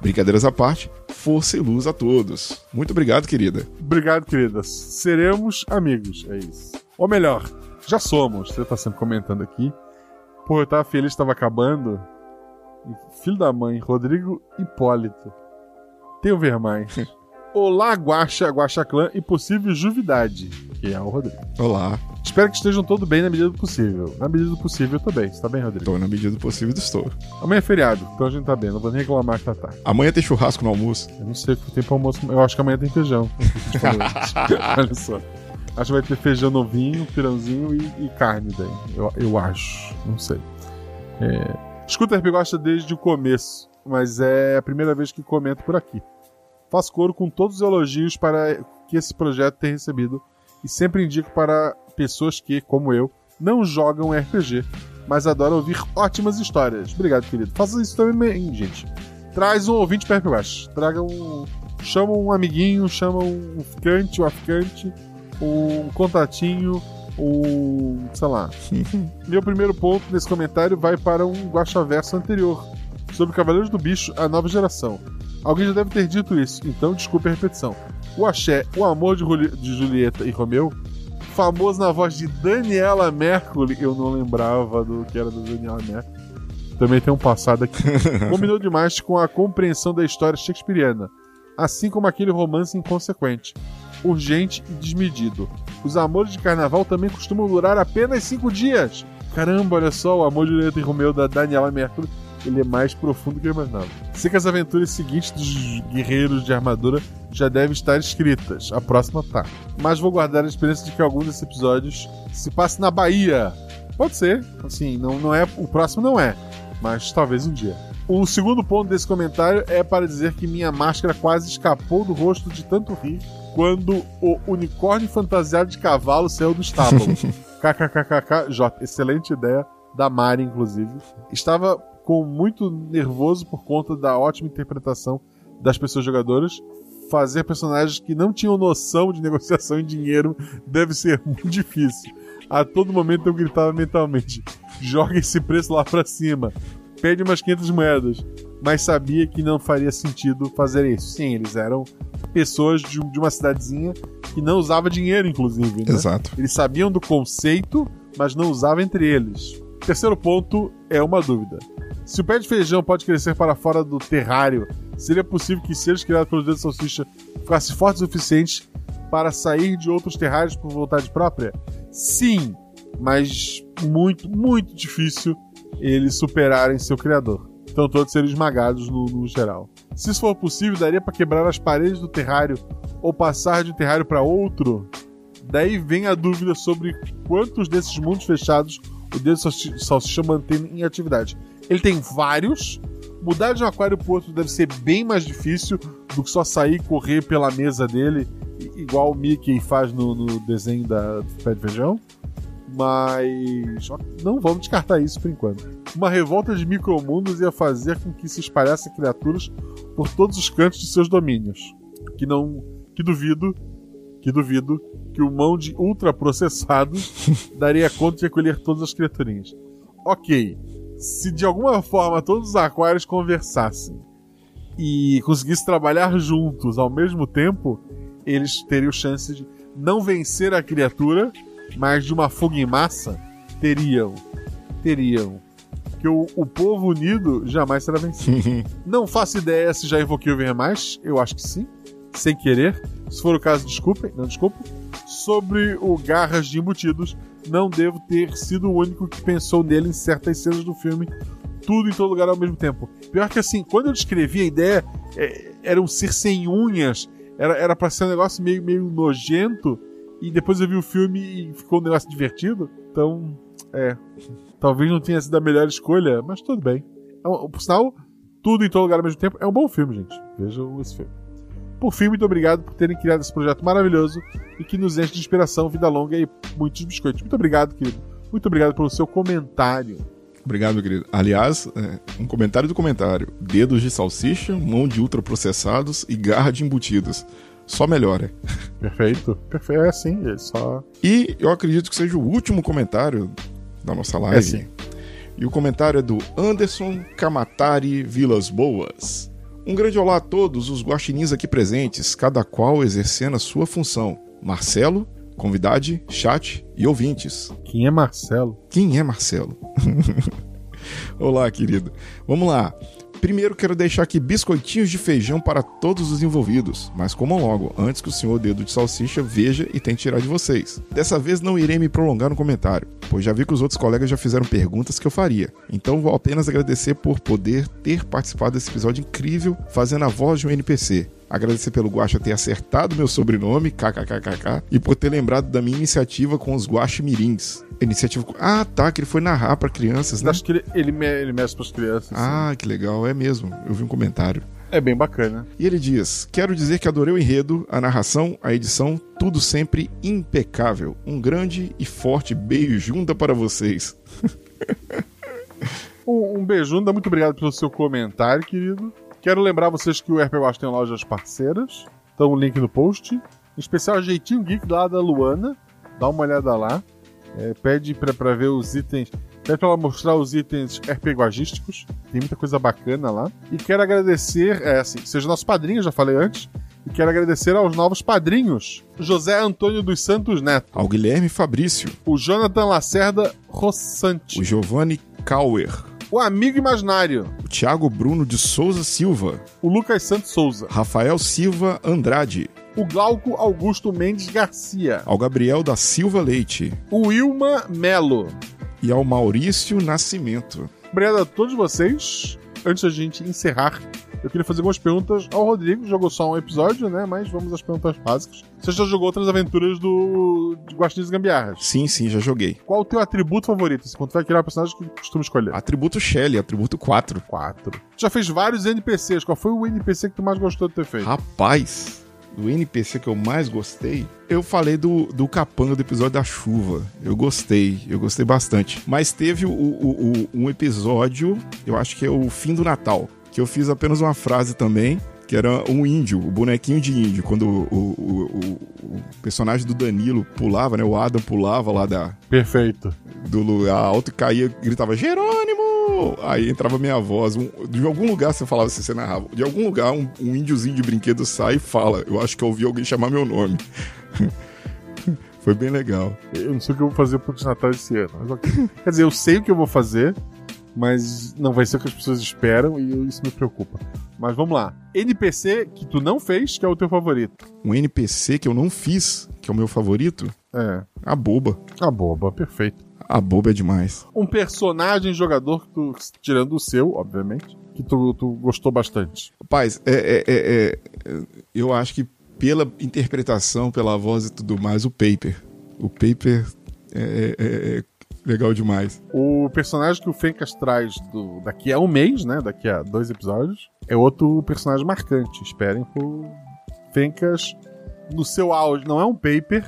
Brincadeiras à parte, força e luz a todos. Muito obrigado, querida. Obrigado, queridas. Seremos amigos, é isso. Ou melhor, já somos. Você tá sempre comentando aqui. Pô, eu tava feliz, tava acabando. Filho da mãe, Rodrigo Hipólito. Tem o ver mais. Olá, Guaxa, Guaxa Clã e possível Juvidade, que é o Rodrigo. Olá. Espero que estejam todos bem na medida do possível. Na medida do possível, eu tô bem. Você tá bem, Rodrigo? Tô na medida do possível, estou. Amanhã é feriado, então a gente tá bem. Não vou nem reclamar que tá tarde. Amanhã tem churrasco no almoço. Eu não sei o que tem pro almoço. Eu acho que amanhã tem feijão. Olha só. Acho que vai ter feijão novinho, pirãozinho e, e carne daí. Eu, eu acho. Não sei. É... Escuta RP Gosta desde o começo, mas é a primeira vez que comento por aqui. Faço coro com todos os elogios para que esse projeto tem recebido e sempre indico para pessoas que, como eu, não jogam RPG, mas adoram ouvir ótimas histórias. Obrigado, querido. Faça isso também, gente. Traz um ouvinte para RPG Gosta. Traga um. Chama um amiguinho, chama um ficante, um aficante, um contatinho, um. sei lá. Meu primeiro ponto nesse comentário vai para um Guaxaverso anterior, sobre Cavaleiros do Bicho, a nova geração. Alguém já deve ter dito isso, então desculpe a repetição. O Axé, o amor de, Juli- de Julieta e Romeu, famoso na voz de Daniela Mercury, eu não lembrava do que era da Daniela Mercury. Também tem um passado aqui. Combinou demais com a compreensão da história shakespeariana, assim como aquele romance inconsequente, urgente e desmedido. Os amores de carnaval também costumam durar apenas cinco dias. Caramba, olha só, o amor de Julieta e Romeu da Daniela Mercury ele é mais profundo do que eu imaginava. Sei que as aventuras seguintes dos guerreiros de armadura já devem estar escritas. A próxima tá. Mas vou guardar a experiência de que algum desses episódios se passe na Bahia. Pode ser. Assim, não, não é. O próximo não é. Mas talvez um dia. O segundo ponto desse comentário é para dizer que minha máscara quase escapou do rosto de tanto rir quando o unicórnio fantasiado de cavalo saiu do estábulo. KKKKK. Excelente ideia da Mari, inclusive. Estava com muito nervoso por conta da ótima interpretação das pessoas jogadoras. Fazer personagens que não tinham noção de negociação em dinheiro deve ser muito difícil. A todo momento eu gritava mentalmente: joga esse preço lá pra cima, pede umas 500 moedas. Mas sabia que não faria sentido fazer isso. Sim, eles eram pessoas de, de uma cidadezinha que não usava dinheiro, inclusive. Né? Exato. Eles sabiam do conceito, mas não usavam entre eles. Terceiro ponto é uma dúvida. Se o pé de feijão pode crescer para fora do terrário, seria possível que seres criados pelos dedos de salsicha ficassem fortes o suficiente para sair de outros terrários por vontade própria? Sim, mas muito, muito difícil eles superarem seu criador. Então todos serem esmagados no, no geral. Se isso for possível, daria para quebrar as paredes do terrário ou passar de um terrário para outro? Daí vem a dúvida sobre quantos desses mundos fechados o dedo de salsi- salsicha mantém em atividade. Ele tem vários. Mudar de um aquário pro outro deve ser bem mais difícil do que só sair e correr pela mesa dele, igual o Mickey faz no, no desenho da Pé de Feijão. Mas não vamos descartar isso por enquanto. Uma revolta de micromundos ia fazer com que se espalhassem criaturas por todos os cantos de seus domínios. Que não. Que duvido. Que duvido que o mão de ultraprocessados daria conta de recolher todas as criaturinhas. Ok. Se de alguma forma todos os aquários conversassem e conseguissem trabalhar juntos ao mesmo tempo, eles teriam chance de não vencer a criatura, mas de uma fuga em massa, teriam. Teriam. Que o, o povo unido jamais será vencido. não faço ideia se já invoquei o Mais, eu acho que sim, sem querer. Se for o caso, desculpem, não desculpem. Sobre o Garras de Embutidos, não devo ter sido o único que pensou nele em certas cenas do filme, tudo em todo lugar ao mesmo tempo. Pior que assim, quando eu descrevi a ideia, é, era um ser sem unhas, era, era pra ser um negócio meio, meio nojento, e depois eu vi o filme e ficou um negócio divertido. Então, é. Talvez não tenha sido a melhor escolha, mas tudo bem. É um- Por sinal, tudo em todo lugar ao mesmo tempo é um bom filme, gente. Vejam esse filme. Por fim, muito obrigado por terem criado esse projeto maravilhoso e que nos enche de inspiração, vida longa e muitos biscoitos. Muito obrigado, querido. Muito obrigado pelo seu comentário. Obrigado, meu querido. Aliás, é, um comentário do comentário: dedos de salsicha, mão de ultraprocessados e garra de embutidos. Só melhora. Perfeito. Perfeito. É assim, é só. E eu acredito que seja o último comentário da nossa live. É sim. E o comentário é do Anderson Kamatari Vilas Boas. Um grande olá a todos os guaxinins aqui presentes, cada qual exercendo a sua função. Marcelo, convidade, chat e ouvintes. Quem é Marcelo? Quem é Marcelo? Olá, querido. Vamos lá. Primeiro quero deixar aqui biscoitinhos de feijão para todos os envolvidos, mas comam logo, antes que o senhor dedo de salsicha veja e tente tirar de vocês. Dessa vez não irei me prolongar no comentário, pois já vi que os outros colegas já fizeram perguntas que eu faria. Então vou apenas agradecer por poder ter participado desse episódio incrível fazendo a voz de um NPC. Agradecer pelo Guaxa ter acertado meu sobrenome, kkkk, e por ter lembrado da minha iniciativa com os Guache Mirins. Iniciativa. Ah, tá, que ele foi narrar para crianças, né? Acho que ele, ele, me- ele mexe pras crianças. Ah, que legal, é mesmo. Eu vi um comentário. É bem bacana. E ele diz: Quero dizer que adorei o enredo, a narração, a edição, tudo sempre impecável. Um grande e forte beijo junta para vocês. Um, um beijunda, muito obrigado pelo seu comentário, querido. Quero lembrar vocês que o RP Watch tem lojas parceiras. Então o link no post. Em especial a Jeitinho Geek lá da Luana. Dá uma olhada lá. É, pede pra, pra ver os itens. Pede pra ela mostrar os itens RP Guagísticos. Tem muita coisa bacana lá. E quero agradecer, é assim, seja nosso padrinho, já falei antes. E quero agradecer aos novos padrinhos: José Antônio dos Santos Neto, Ao Guilherme Fabrício, o Jonathan Lacerda Rossante, o Giovanni Kauer, o Amigo Imaginário, o Thiago Bruno de Souza Silva, o Lucas Santos Souza, Rafael Silva Andrade, o Glauco Augusto Mendes Garcia, ao Gabriel da Silva Leite o Wilma Melo. e ao Maurício Nascimento. Obrigado a todos vocês. Antes da gente encerrar, eu queria fazer algumas perguntas ao Rodrigo. Jogou só um episódio, né? Mas vamos às perguntas básicas. Você já jogou outras aventuras do Guaxinins e Gambiarras. Sim, sim, já joguei. Qual o teu atributo favorito? Assim, quando tu vai criar o personagem que costuma escolher? Atributo Shelly, atributo 4. 4. Já fez vários NPCs. Qual foi o NPC que tu mais gostou de ter feito? Rapaz, do NPC que eu mais gostei, eu falei do, do capanga do episódio da chuva. Eu gostei, eu gostei bastante. Mas teve o, o- o- um episódio, eu acho que é o fim do Natal, que eu fiz apenas uma frase também. Que era um índio, o bonequinho de índio. Quando o, o- o- o personagem do Danilo pulava, né? O Adam pulava lá da, Perfeito. do lugar alto e caía, gritava Jerônimo! Aí entrava minha voz. um- de algum lugar você falava você narrava. De algum lugar um, um índiozinho de brinquedo sai e fala. Eu acho que eu ouvi alguém chamar meu nome. Foi bem legal. Eu não sei o que eu vou fazer pro Natal esse ano. Mas ok. Quer dizer, eu sei o que eu vou fazer, mas não vai ser o que as pessoas esperam e isso me preocupa. Mas vamos lá. NPC que tu não fez, que é o teu favorito. Um NPC que eu não fiz, que é o meu favorito, É. a boba. A boba, perfeito. A boba é demais. Um personagem jogador que tu, tirando o seu, obviamente, que tu, tu gostou bastante. Rapaz, é, é- é- é- eu acho que pela interpretação, pela voz e tudo mais, o Paper. O Paper é, é- é legal demais. O personagem que o Fencas traz do, daqui a um mês, né? Daqui a dois episódios, é outro personagem marcante. Esperem por Fencas no seu auge. Não é um paper,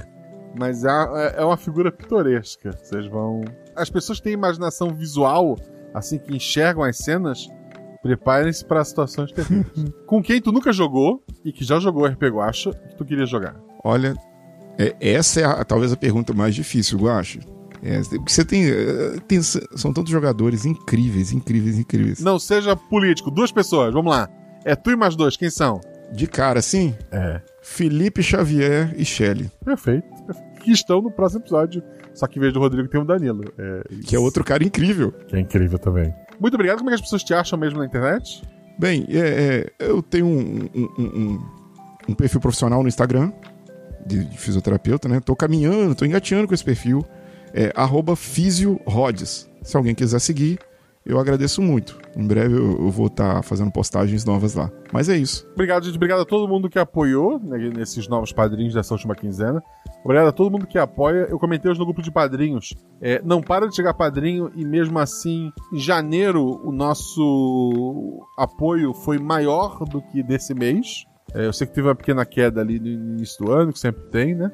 mas é, é uma figura pitoresca. Vocês vão. As pessoas que têm imaginação visual, assim que enxergam as cenas, preparem-se para situações terríveis. Com quem tu nunca jogou e que já jogou RP Guacha, que tu queria jogar? Olha, é- essa é a- talvez a pergunta mais difícil, eu acho. É, porque você tem, é, tem- São tantos jogadores incríveis, incríveis, incríveis. Não seja político, duas pessoas, vamos lá. É tu e mais dois, quem são? De cara, assim, É. Felipe Xavier e Shelley, Perfeito. Que estão no próximo episódio. Só que em vez do Rodrigo tem o Danilo. É, que é outro cara incrível. Que é incrível também. Muito obrigado. Como é que as pessoas te acham mesmo na internet? Bem, é, é, eu tenho um, um- um- um- um perfil profissional no Instagram de, de fisioterapeuta, né? Tô caminhando, tô engateando com esse perfil. É arroba. Se alguém quiser seguir, eu agradeço muito. Em breve eu, eu vou estar fazendo postagens novas lá. Mas é isso. Obrigado, gente. Obrigado a todo mundo que apoiou né, nesses novos padrinhos dessa última quinzena. Obrigado a todo mundo que apoia. Eu comentei hoje no grupo de padrinhos. É, não para de chegar padrinho e mesmo assim, em janeiro, o nosso apoio foi maior do que desse mês. É, eu sei que teve uma pequena queda ali no início do ano, que sempre tem, né?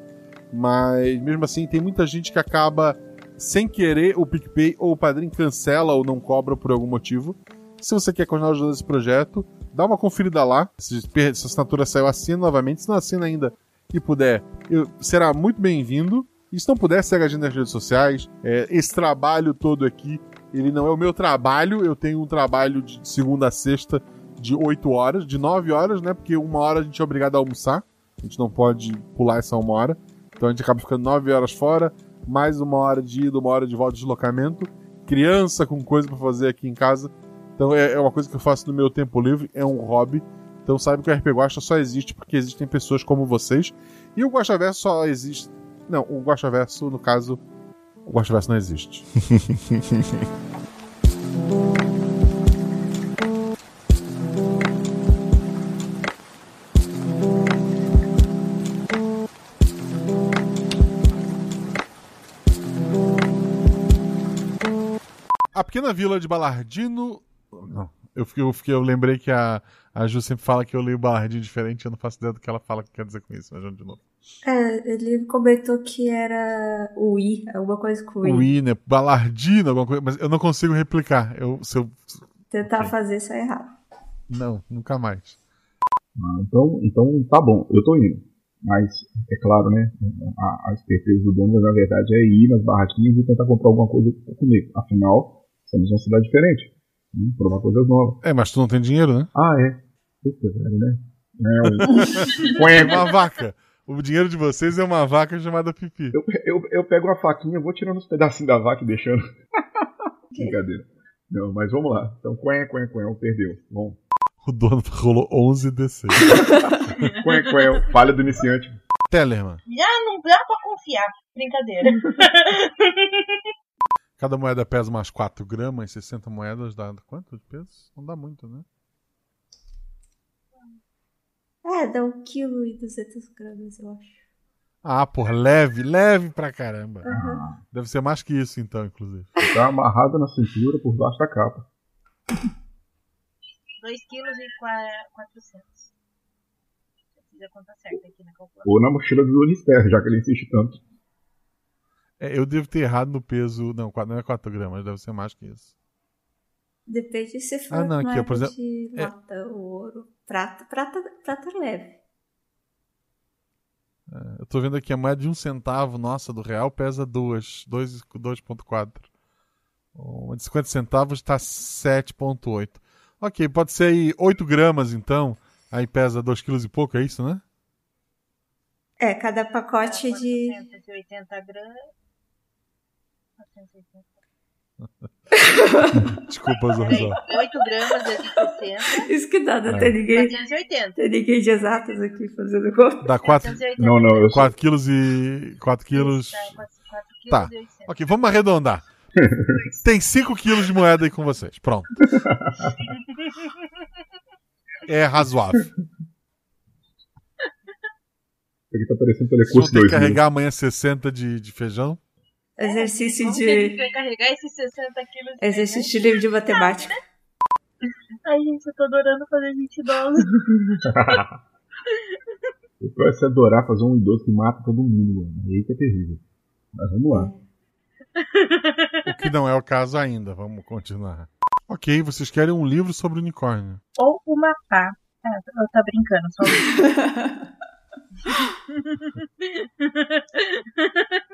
Mas mesmo assim, tem muita gente que acaba sem querer o PicPay ou o padrinho cancela ou não cobra por algum motivo. Se você quer continuar ajudando esse projeto, dá uma conferida lá. Se a assinatura saiu, assina novamente. Se não assina ainda e puder, eu- será muito bem-vindo. E se não puder, segue a gente nas redes sociais. É, esse trabalho todo aqui Ele não é o meu trabalho. Eu tenho um trabalho de segunda a sexta de 8 horas, de 9 horas, né? Porque uma hora a gente é obrigado a almoçar. A gente não pode pular essa uma hora. Então a gente acaba ficando 9 horas fora, mais uma hora de ida, uma hora de volta de deslocamento. Criança com coisa pra fazer aqui em casa. Então é, é uma coisa que eu faço no meu tempo livre, é um hobby. Então sabe que o RP Guacha só existe porque existem pessoas como vocês. E o Guacha Verso só existe. Não, o Guacha Verso, no caso, o Guacha Verso não existe. A pequena vila de Balardino. Não. Eu, fiquei, eu, fiquei, eu lembrei que a, a Ju sempre fala que eu leio Balardino diferente, eu não faço ideia do que ela fala que quer dizer com isso, mas vamos de novo. É, ele comentou que era o I, alguma coisa com o I. O I, né? Balardino, alguma coisa, mas eu não consigo replicar. Eu, se eu... Tentar fazer isso é errado. Não, nunca mais. Ah, então, então tá bom, eu tô indo. Mas, é claro, né? A, a esperteza do dono, na verdade, é ir nas barraquinhas e tentar comprar alguma coisa comigo. Afinal, somos uma cidade diferente. Né? Provar coisas novas. É, mas tu não tem dinheiro, né? Ah, é. É velho, né? É um... uma vaca. O dinheiro de vocês é uma vaca chamada Pipi. Eu, eu, eu pego uma faquinha, vou tirando os pedacinhos da vaca e deixando. Brincadeira. Não, mas vamos lá. Então, quen, quen, quen, perdeu. Bom. O dono rolou 11 DC. quen, quen, falha do iniciante. Tellerman. Já não dá pra confiar. Brincadeira. Cada moeda pesa umas 4 gramas, 60 moedas dá quanto de peso? Não dá muito, né? É, dá 1,2 kg gramas, eu acho. Ah, por leve, leve pra caramba. Uhum. Deve ser mais que isso, então, inclusive. Tá amarrado na cintura por baixo da capa. 2 kg e 400. Eu fiz a conta certa aqui na calculadora. Ou na mochila do Unister, já que ele insiste tanto. É, eu devo ter errado no peso. Não, não é 4 gramas, deve ser mais que isso. Depende se for Ah, não, aqui, por exemplo, de é- lata, ouro, prata, prata, prata leve. É, eu tô vendo aqui a moeda de um centavo, nossa, do real pesa 2, 2,4. Uma de 50 centavos tá 7,8. Ok, pode ser aí 8 gramas então. Aí pesa 2 quilos e pouco, é isso, né? É, cada pacote de. 480 gramas. 480. Desculpa, Zorzó. 8 gramas vezes 60. Isso que dá, não É. tem ninguém. 480. Tem ninguém de exatas aqui fazendo conta. Dá 4, 480. Não, não, eu só. 4 quilos e. 4 quilos. Tá, 4 quilos Tá. 800. Ok, vamos arredondar. Tem 5 quilos de moeda aí com vocês. Pronto. É razoável. Ele tá parecendo Vocês vão telecurso ter que 2000. carregar amanhã 60 de, de feijão. Exercício Vamos ter de. que carregar esses 60 quilos. de Exercício de livro de matemática. Ai, gente, eu tô adorando fazer 20 dólares. O pior é se adorar fazer um idoso que mata todo mundo, mano. Aí que é terrível. Mas vamos lá. O que não é o caso ainda. Vamos continuar. Ok, vocês querem um livro sobre unicórnio. Ou uma pá. Ah, eu tô brincando, só